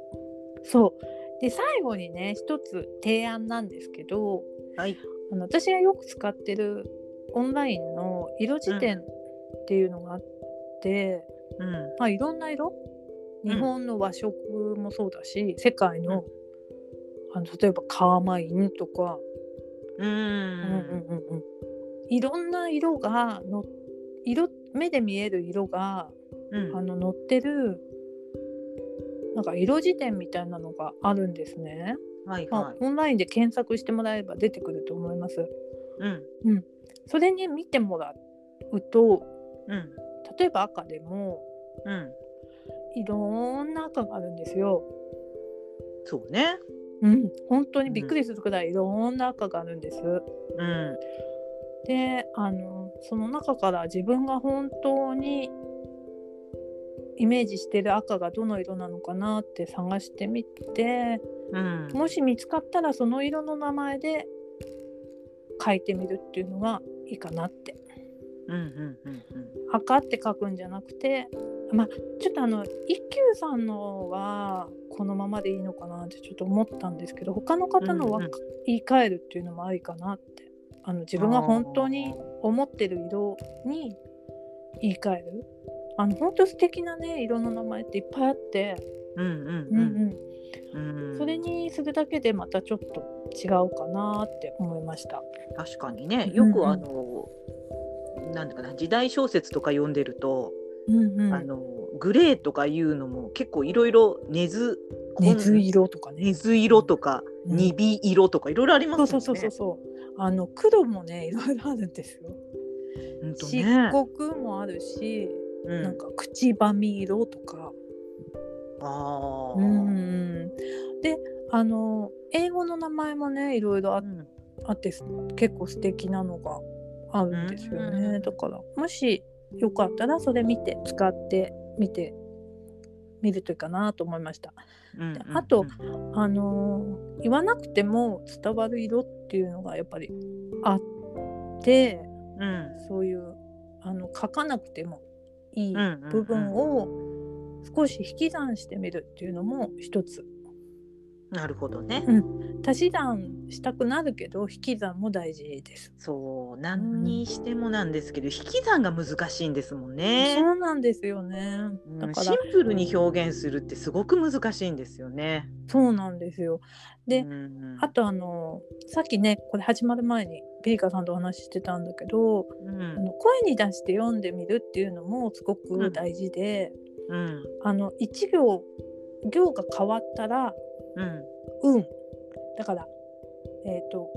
そう。で最後にね一つ提案なんですけど。はい。あの私がよく使ってるオンラインの色辞典っていうのがあって、うん。まあ、いろんな色？うん日本の和食もそうだし、世界の,、あの例えばカーマインとか、うん。うんうんうんうんいろんな色がの色目で見える色がうんあの載ってるなんか色辞典みたいなのがあるんですね、まあはいはい。オンラインで検索してもらえば出てくると思いますうん。それに見てもらうとうん。例えば赤でもうん。いろんな赤があるんですよそうね。うん本当にびっくりするくらいいろんな赤があるんです、うん。であのその中から自分が本当にイメージしてる赤がどの色なのかなって探してみてうん。もし見つかったらその色の名前で書いてみるっていうのがいいかなってうん。うん。うん。赤って書くんじゃなくてまあちょっとあの一休さんのはこのままでいいのかなってちょっと思ったんですけど他の方のはうんうん言い換えるっていうのもありかなってあの自分が本当に思ってる色に言い換えるあの本当素敵なね色の名前っていっぱいあって、うん。うん。うんうん。それにするだけでまたちょっと違うかなって思いました。確かにね。よくあの。なんだかな時代小説とか読んでると、うんうんあのグレーとかいうのも結構いろいろ根津根津色とかね。根津色とか、うんにび色とかいろいろありますもんね。そうそうそうそう。あの黒もねいろいろあるんですよ。ほんと漆ね。黒もあるし、うんなんか口ばみ色とか。ああ。うんうんであの英語の名前もねいろいろあうんあってす結構素敵なのがあるんですよね。うんだからもしよかったらそれ見て使ってみてみるといいかなと思いました。うん。であとあのー言わなくても伝わる色っていうのがやっぱりあってうん。そういうあの書かなくてもいいうんうんうん。部分を少し引き算してみるっていうのも一つなるほどね。足し算したくなるけど引き算も大事です。そう何にしてもなんですけど、引き算が難しいんですもんね。そうなんですよね。だからうんシンプルに表現するってすごく難しいんですよね。そうなんですよ。でうんうんあとあのさっきねこれ始まる前にピリカさんとお話ししてたんだけど、うんあの声に出して読んでみるっていうのもすごく大事で、うんあの1行行が変わったらうん「うん」だからえっ、と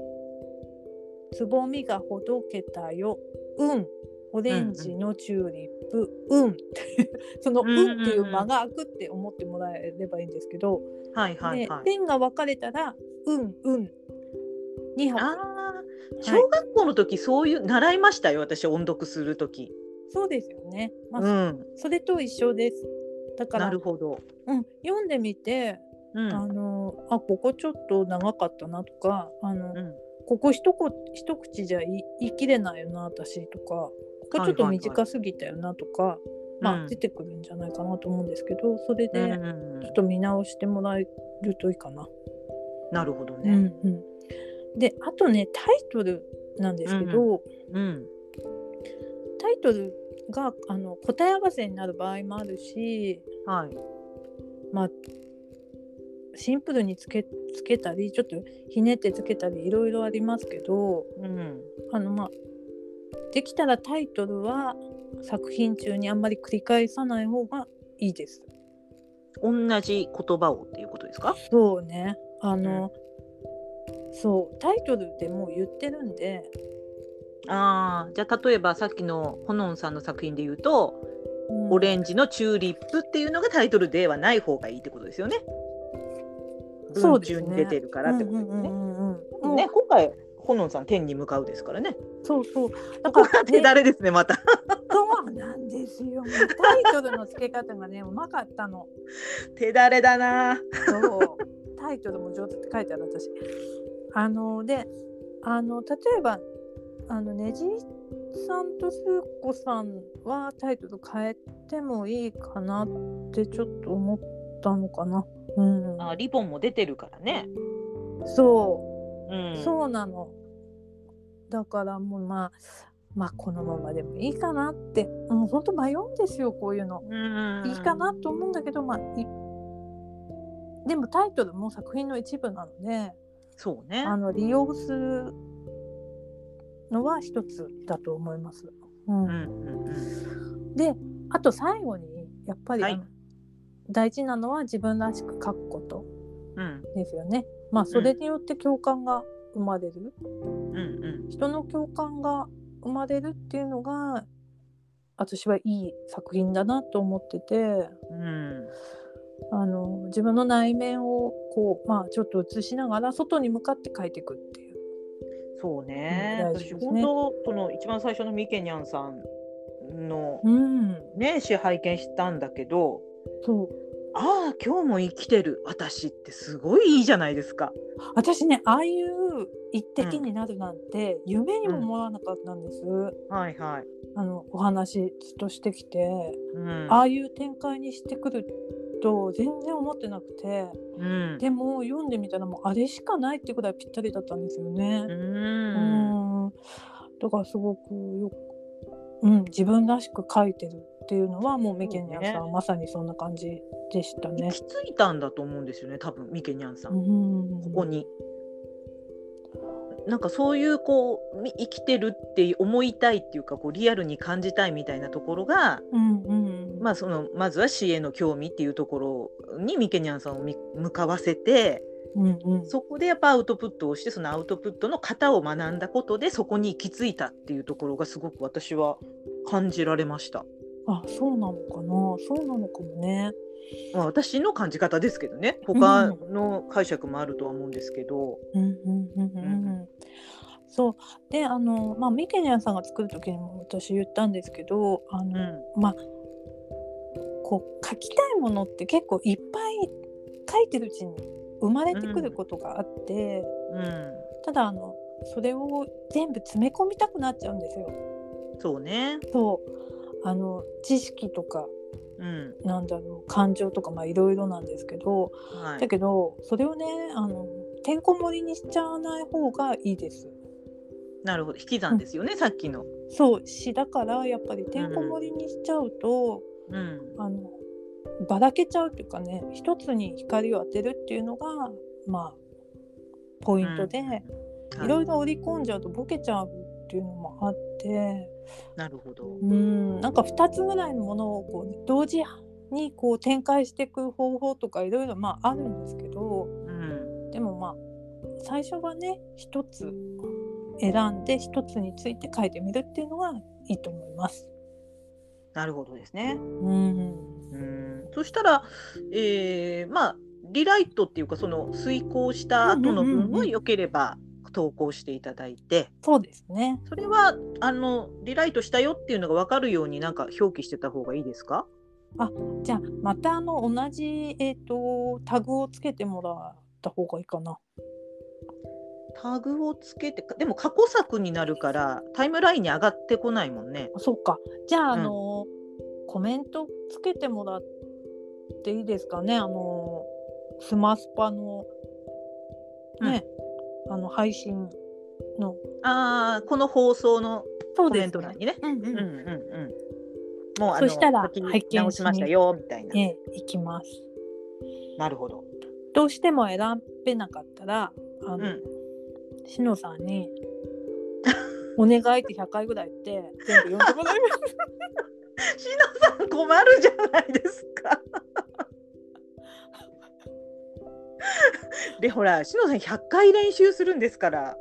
「つぼみがほどけたよ」「うん」オレンジのチューリップ「うん」っ [laughs] てその「ううんん」うん。うんっていう間が空くって思ってもらえればいいんですけど、はいはいはい。でペンが分かれたら「うんうん」2拍小学校の時そういう習いましたよ私音読する時。そうですよね、まうあん。それと一緒です。だからなるほど。うん、読んでみて、うん。あのあここちょっと長かったなとかあの、うん。ここ一こ一口じゃ言い切れないよな私とかここちょっと短すぎたよなとか、まあ、出てくるんじゃないかなと思うんですけどそれでうんうんうん。ちょっと見直してもらえるといいかな。なるほどうんね。うん、であとねタイトルなんですけど、うん。タイトルがあの答え合わせになる場合もあるしはい。まあシンプルにつけつけたりちょっとひねってつけたりいろいろありますけどうん。あのまあできたらタイトルは作品中にあんまり繰り返さない方がいいです。同じ言葉をっていうことですか？そうねあの、そうタイトルでもう言ってるんでああ、じゃあ例えばさっきのほのんさんの作品で言うと、うんオレンジのチューリップっていうのがタイトルではない方がいいってことですよね。文中に出てるからってことですね。ね、今回ほのんさん天に向かうですからね。そうそうだこから、手だれですねまた。そうなんですよ。タイトルの付け方がね、うまかったの。手だれだな。そう。タイトルも上手って書いてある私。あので、あの例えばあのねじさんとすーこさんはタイトル変えてもいいかなってちょっと思ったのかな。うん。あリボンも出てるからね。そうう。ん。そうなの。だからもうまあまあこのままでもいいかなって、もう本当迷うんですよこういうの。うん。いいかなと思うんだけど、まあ、いでもタイトルも作品の一部なのでそうね。あの利用するのは一つだと思います。うんうんうんうん。であと最後にやっぱり、はい大事なのは自分らしく書くことうんですよね。まあそれによって共感が生まれる、うんうん。人の共感が生まれるっていうのが私はいい作品だなと思ってて。うん。あの自分の内面をこうまあちょっと映しながら外に向かって書いていくっていう。そうね。うん大事私本当その一番最初のミケニャンさんのうん、ね詩拝見したんだけど、そうああ今日も生きてる私ってすごいいいじゃないですか。私ねああいう一滴になるなんて夢にも思わなかったんです、はいはい。あのお話としてきて、うん。ああいう展開にしてくると全然思ってなくてうん。でも読んでみたらもうあれしかないってぐらいぴったりだったんですよね。う。うんんだからすごくようん、自分らしく書いてるっていうのはもうミケニャンさん、まさにそんな感じでしたね行。き着いたんだと思うんですよね多分ミケニャンさん。うん、ここに。なんかそういうこうみ生きてるって思いたいっていうかこうリアルに感じたいみたいなところが、うんうんまあ、そのまずは詩への興味っていうところにミケニャンさんをみ向かわせてうんうん、そこでやっぱアウトプットをしてそのアウトプットの型を学んだことでそこに行き着いたっていうところがすごく私は感じられました。あそうなのかな？そうなのかもね。まあ、私の感じ方ですけどね。他の解釈もあるとは思うんですけど。うんうんうんうんうん。そう。であの、まあ、ミケニャンさんが作る時にも私言ったんですけどあの、うん。まあこう書きたいものって結構いっぱい書いてるうちに生まれてくることがあって、うん、ただあのそれを全部詰め込みたくなっちゃうんですよ。そうね。そうあの知識とかうん。なんだろう感情とかまあいろいろなんですけど、はい。だけどそれをねあのてんこ盛りにしちゃわない方がいいです。なるほど。引き算ですよね、さっきの。そう詩だからやっぱりてんこ盛りにしちゃうと、うん。あのばらけちゃうっていうかね一つに光を当てるっていうのがまあポイントで、はい。いろいろ織り込んじゃうとボケちゃうっていうのもあってなるほど。うんなんか2つぐらいのものをこう同時にこう展開していく方法とかいろいろまああるんですけどうんでもまあ最初はね一つ選んで一つについて書いてみるっていうのがいいと思います。なるほどですね。うんうんそしたら、えーまあリライトっていうかその遂行した後の分を良ければ投稿していただいて、そうですね。それはあのリライトしたよっていうのが分かるようになんか表記してた方がいいですか？じゃあまたあの同じ、えー、とタグをつけてもらった方がいいかな。タグをつけてかでも過去作になるからタイムラインに上がってこないもんね。あそうか。じゃあ、うんあのコメントつけてもらっていいですかね？あのスマスパのね、あの配信のああこの放送のコメント欄にね。うんうんうんうんうん。もうあのそしたら拝見直しましたよみたいな。ええ行きます。なるほど。どうしても選べなかったらあの、うんしのさんに [laughs] お願いって100回ぐらい言って全部読んでもらいます。[laughs] しのさん困るじゃないですか。でほらしのさん100回練習するんですから。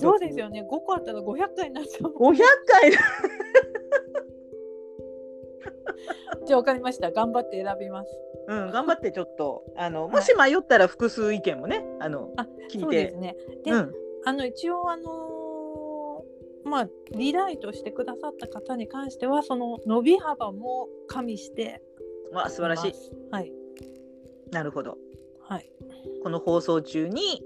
そうですよね。5個あったら500回になっちゃう。500回 [laughs] じゃあ分かりました。頑張って選びます。うん頑張ってちょっとあのもし迷ったら複数意見もねあのあ聞いてそうです。ね。で、うんあの一応あのーまあリライトしてくださった方に関してはその伸び幅も加味してわ素晴らしい。はいなるほど。はいこの放送中に、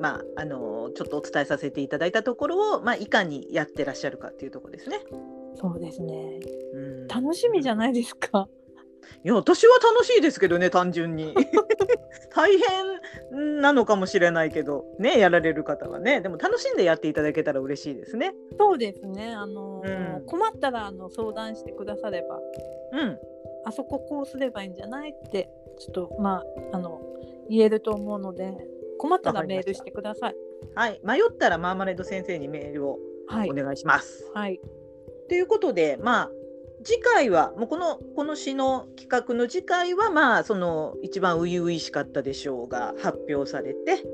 まあ、あのちょっとお伝えさせていただいたところを、まあ、いかにやってらっしゃるかっていうところですね。そうですね。うん、楽しみじゃないですか。いや私は楽しいですけどね単純に [laughs] 大変なのかもしれないけどねやられる方はねでも楽しんでやっていただけたら嬉しいですね。そうですね。あのーうん困ったらあの相談してくだされば、うんあそここうすればいいんじゃないってちょっとまああの言えると思うので、困ったらメールしてください。はい、迷ったらマーマレード先生にメールをはいお願いします。はいということでまあ次回はもうこのこの詩の企画の次回はまあその一番初々しかったでしょうが発表されて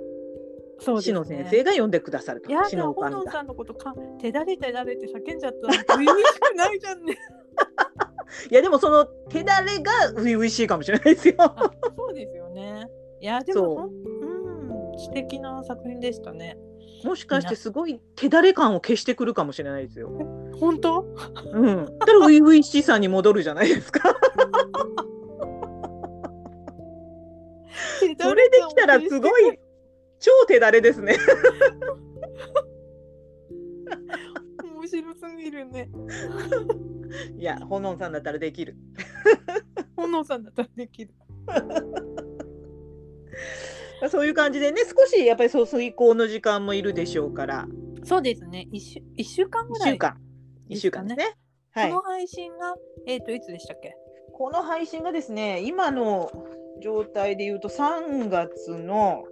そうね。詩の先生が読んでくださるとや詩のさんのことか、手だれ手だれって叫んじゃったら、初々しくないじゃんね。[laughs] いやでもその手だれが初々しいかもしれないですよ。あ、そうですよね。いや、でもうん、素敵な作品でしたね。もしかしてすごい手だれ感を消してくるかもしれないですよ。本当？うん。だから初々しさに戻るじゃないですか。それできたらすごい超手だれですね。面白すぎるね。いや、ほのんさんだったらできる。ほのさんだったらできる。[laughs] そういう感じでね、少しやっぱりそう遂行の時間もいるでしょうから、そうですね。一週一週間ぐ1らい。週間。1週間ですね。はいこの。配信がえっ、といつでしたっけ？この配信がですね、今の状態で言うと3月の、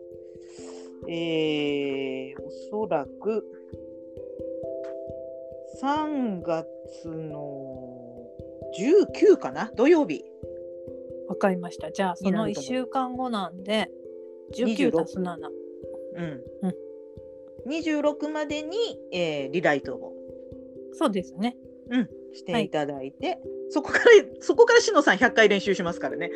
えー、おそらく3月の19かな？土曜日。わかりました。じゃあその一週間後なんで、十九26足す七。うんうん26までに、えーリライトを、そうですね。うん、していただいて、そこからそこからしのさん100回練習しますからね。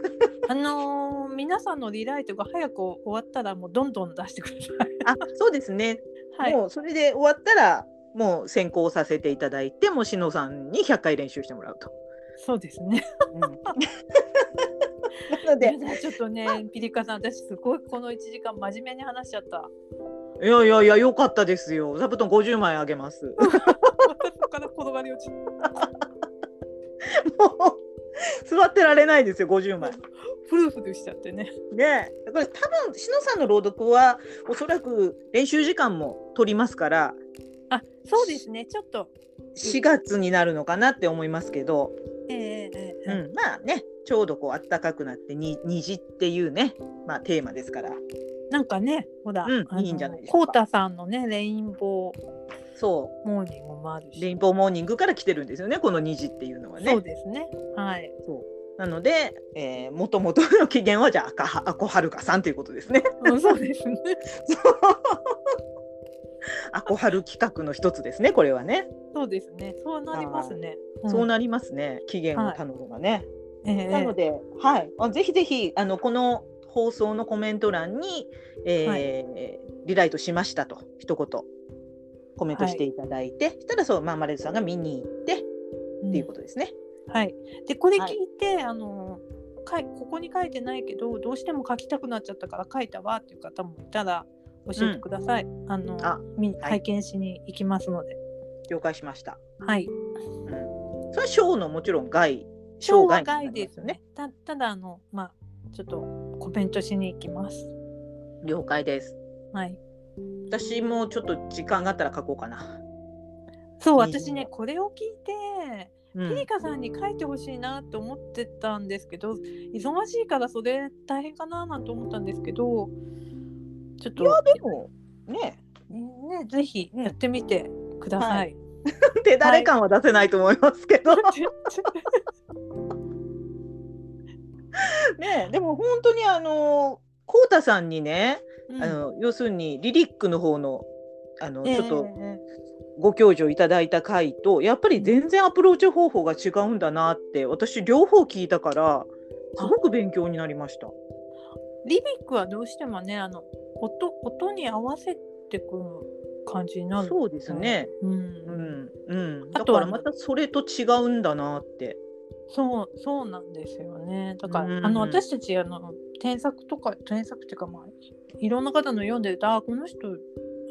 [laughs] あのー皆さんのリライトが早く終わったらもうどんどん出してください。あそうですねはい。もうそれで終わったらもう先行させていただいてもうしのさんに100回練習してもらうと。そうですね。[laughs] なのでちょっとね、ピリカさん、私すごいこの1時間真面目に話しちゃった。いやいやいやよかったですよ。座布団50枚あげます。[laughs] もう座ってられないですよ50枚。フルフルしちゃってね。ねえこれ多分しのさんの朗読はおそらく練習時間も取りますからあ、そうですね。ちょっと。4月になるのかなって思いますけど、えええええうえん、まあねちょうどこう暖かくなってに虹っていうね、まあ、テーマですからなんかね、ほら、うんいいんじゃないですかコウタさんのね、レインボーそモーニングもあるうし。レインボーモーニングから来てるんですよねこの虹っていうのはね。そうですね。はい。そうなので、えー、もともとの起源はじゃあ赤はアコはるかさんということですね。うんそうですね。[laughs] アコハル企画の一つですねこれはね。そうですね。そうなりますね。そうな、なりますね起源を頼むのがね。ええなので、はい、あぜひぜひあのこの放送のコメント欄に、えーリライトしましたと一言コメントしていただいて、そしたらそうマーマレードさんが見に行ってっうんていうことですね。はい。で、これ聞いて、あの、かいここに書いてないけど、どうしても書きたくなっちゃったから書いたわっていう方もいたら、教えてください。あの、あみはい拝見しに行きますので。了解しました。はい。うん、それはショーのもちろん外昭和になり外ですね。。たただ、あの、まあ、ちょっとコメントしに行きます。了解です。はい。私もちょっと時間があったら書こうかな。そう虹私ねこれを聞いてうんピリカさんに書いてほしいなと思ってたんですけど忙しいからそれ大変かななんて思ったんですけどちょっといやでもねねぜひやってみてください。[laughs] 手だれ感は出せないと思いますけど、[laughs] ねでも本当にあのこうたさんにね、うん。あの要するにリリックの方のあの、ええ。ちょっとええご教授いただいた回とやっぱり全然アプローチ方法が違うんだなって私両方聞いたからすごく勉強になりました。リリックはどうしてもねあの音音に合わせてくる感じになる。そうですね。うん。うん。うん、あとは。だからまたそれと違うんだなって。そうそうなんですよね。だから、うん。あの私たちあの添削とか添削っていうかまあいろんな方の読んでるとあこの人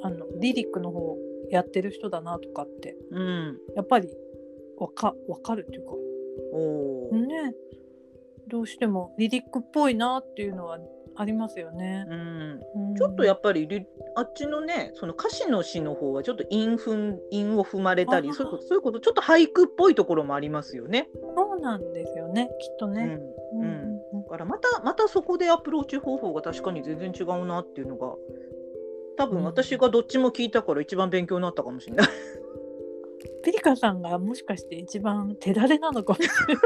あのリリックの方やってる人だなとかってうん、やっぱりわかわかるっていうか。おー。ねどうしてもリリックっぽいなっていうのはありますよね。うん、うんちょっとやっぱりリあっちのねその歌詞の詩の方はちょっと韻踏ん韻を踏まれたりそういうことそういうことちょっと俳句っぽいところもありますよね。そうなんですよねきっとね。うんうんだからまたまたそこでアプローチ方法が確かに全然違うなっていうのが多分うん私がどっちも聞いたから一番勉強になったかもしれない。ピリカさんがもしかして一番手だれなのかもしれない。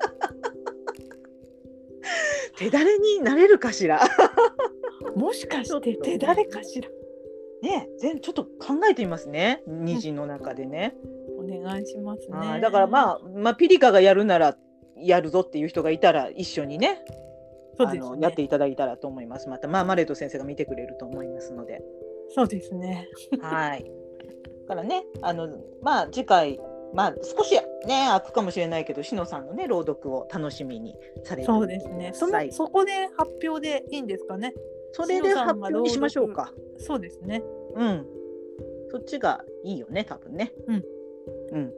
[laughs] 手だれになれるかしら？[laughs] もしかしてと手だれかしら？ね全ちょっと考えてみますね虹の中でね。お願いしますね。はいだからまあ、まあ、ピリカがやるならやるぞっていう人がいたら一緒にねそうですね。やっていただいたらと思います。またまあマレート先生が見てくれると思いますので。そうですね。はい。だからねあのまあ次回まあ少しね空くかもしれないけどしのさんのね朗読を楽しみにされてそうですね。そはいのそこで発表でいいんですかね？それで発表にしましょうか。そうですね。うん。そっちがいいよね多分ね。うん。うん。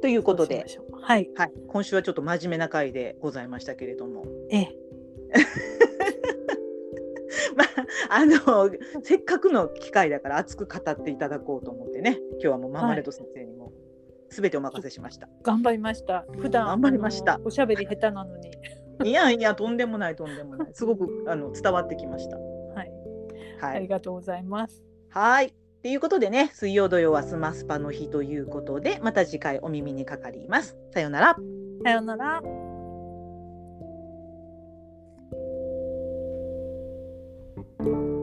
ということではい。はい、今週はちょっと真面目な回でございましたけれども、ええ。[laughs] まあ、あのせっかくの機会だから熱く語っていただこうと思ってね今日はもうママレット先生にも全てお任せしました。頑張りました。普段頑張りましたおしゃべり下手なのに。[laughs] いやいやとんでもないとんでもないすごくあの伝わってきました。はい。はい、ありがとうございます。はいっていうことでね水曜土曜はスマスパの日ということでまた次回お耳にかかります。さようなら。さようなら。うん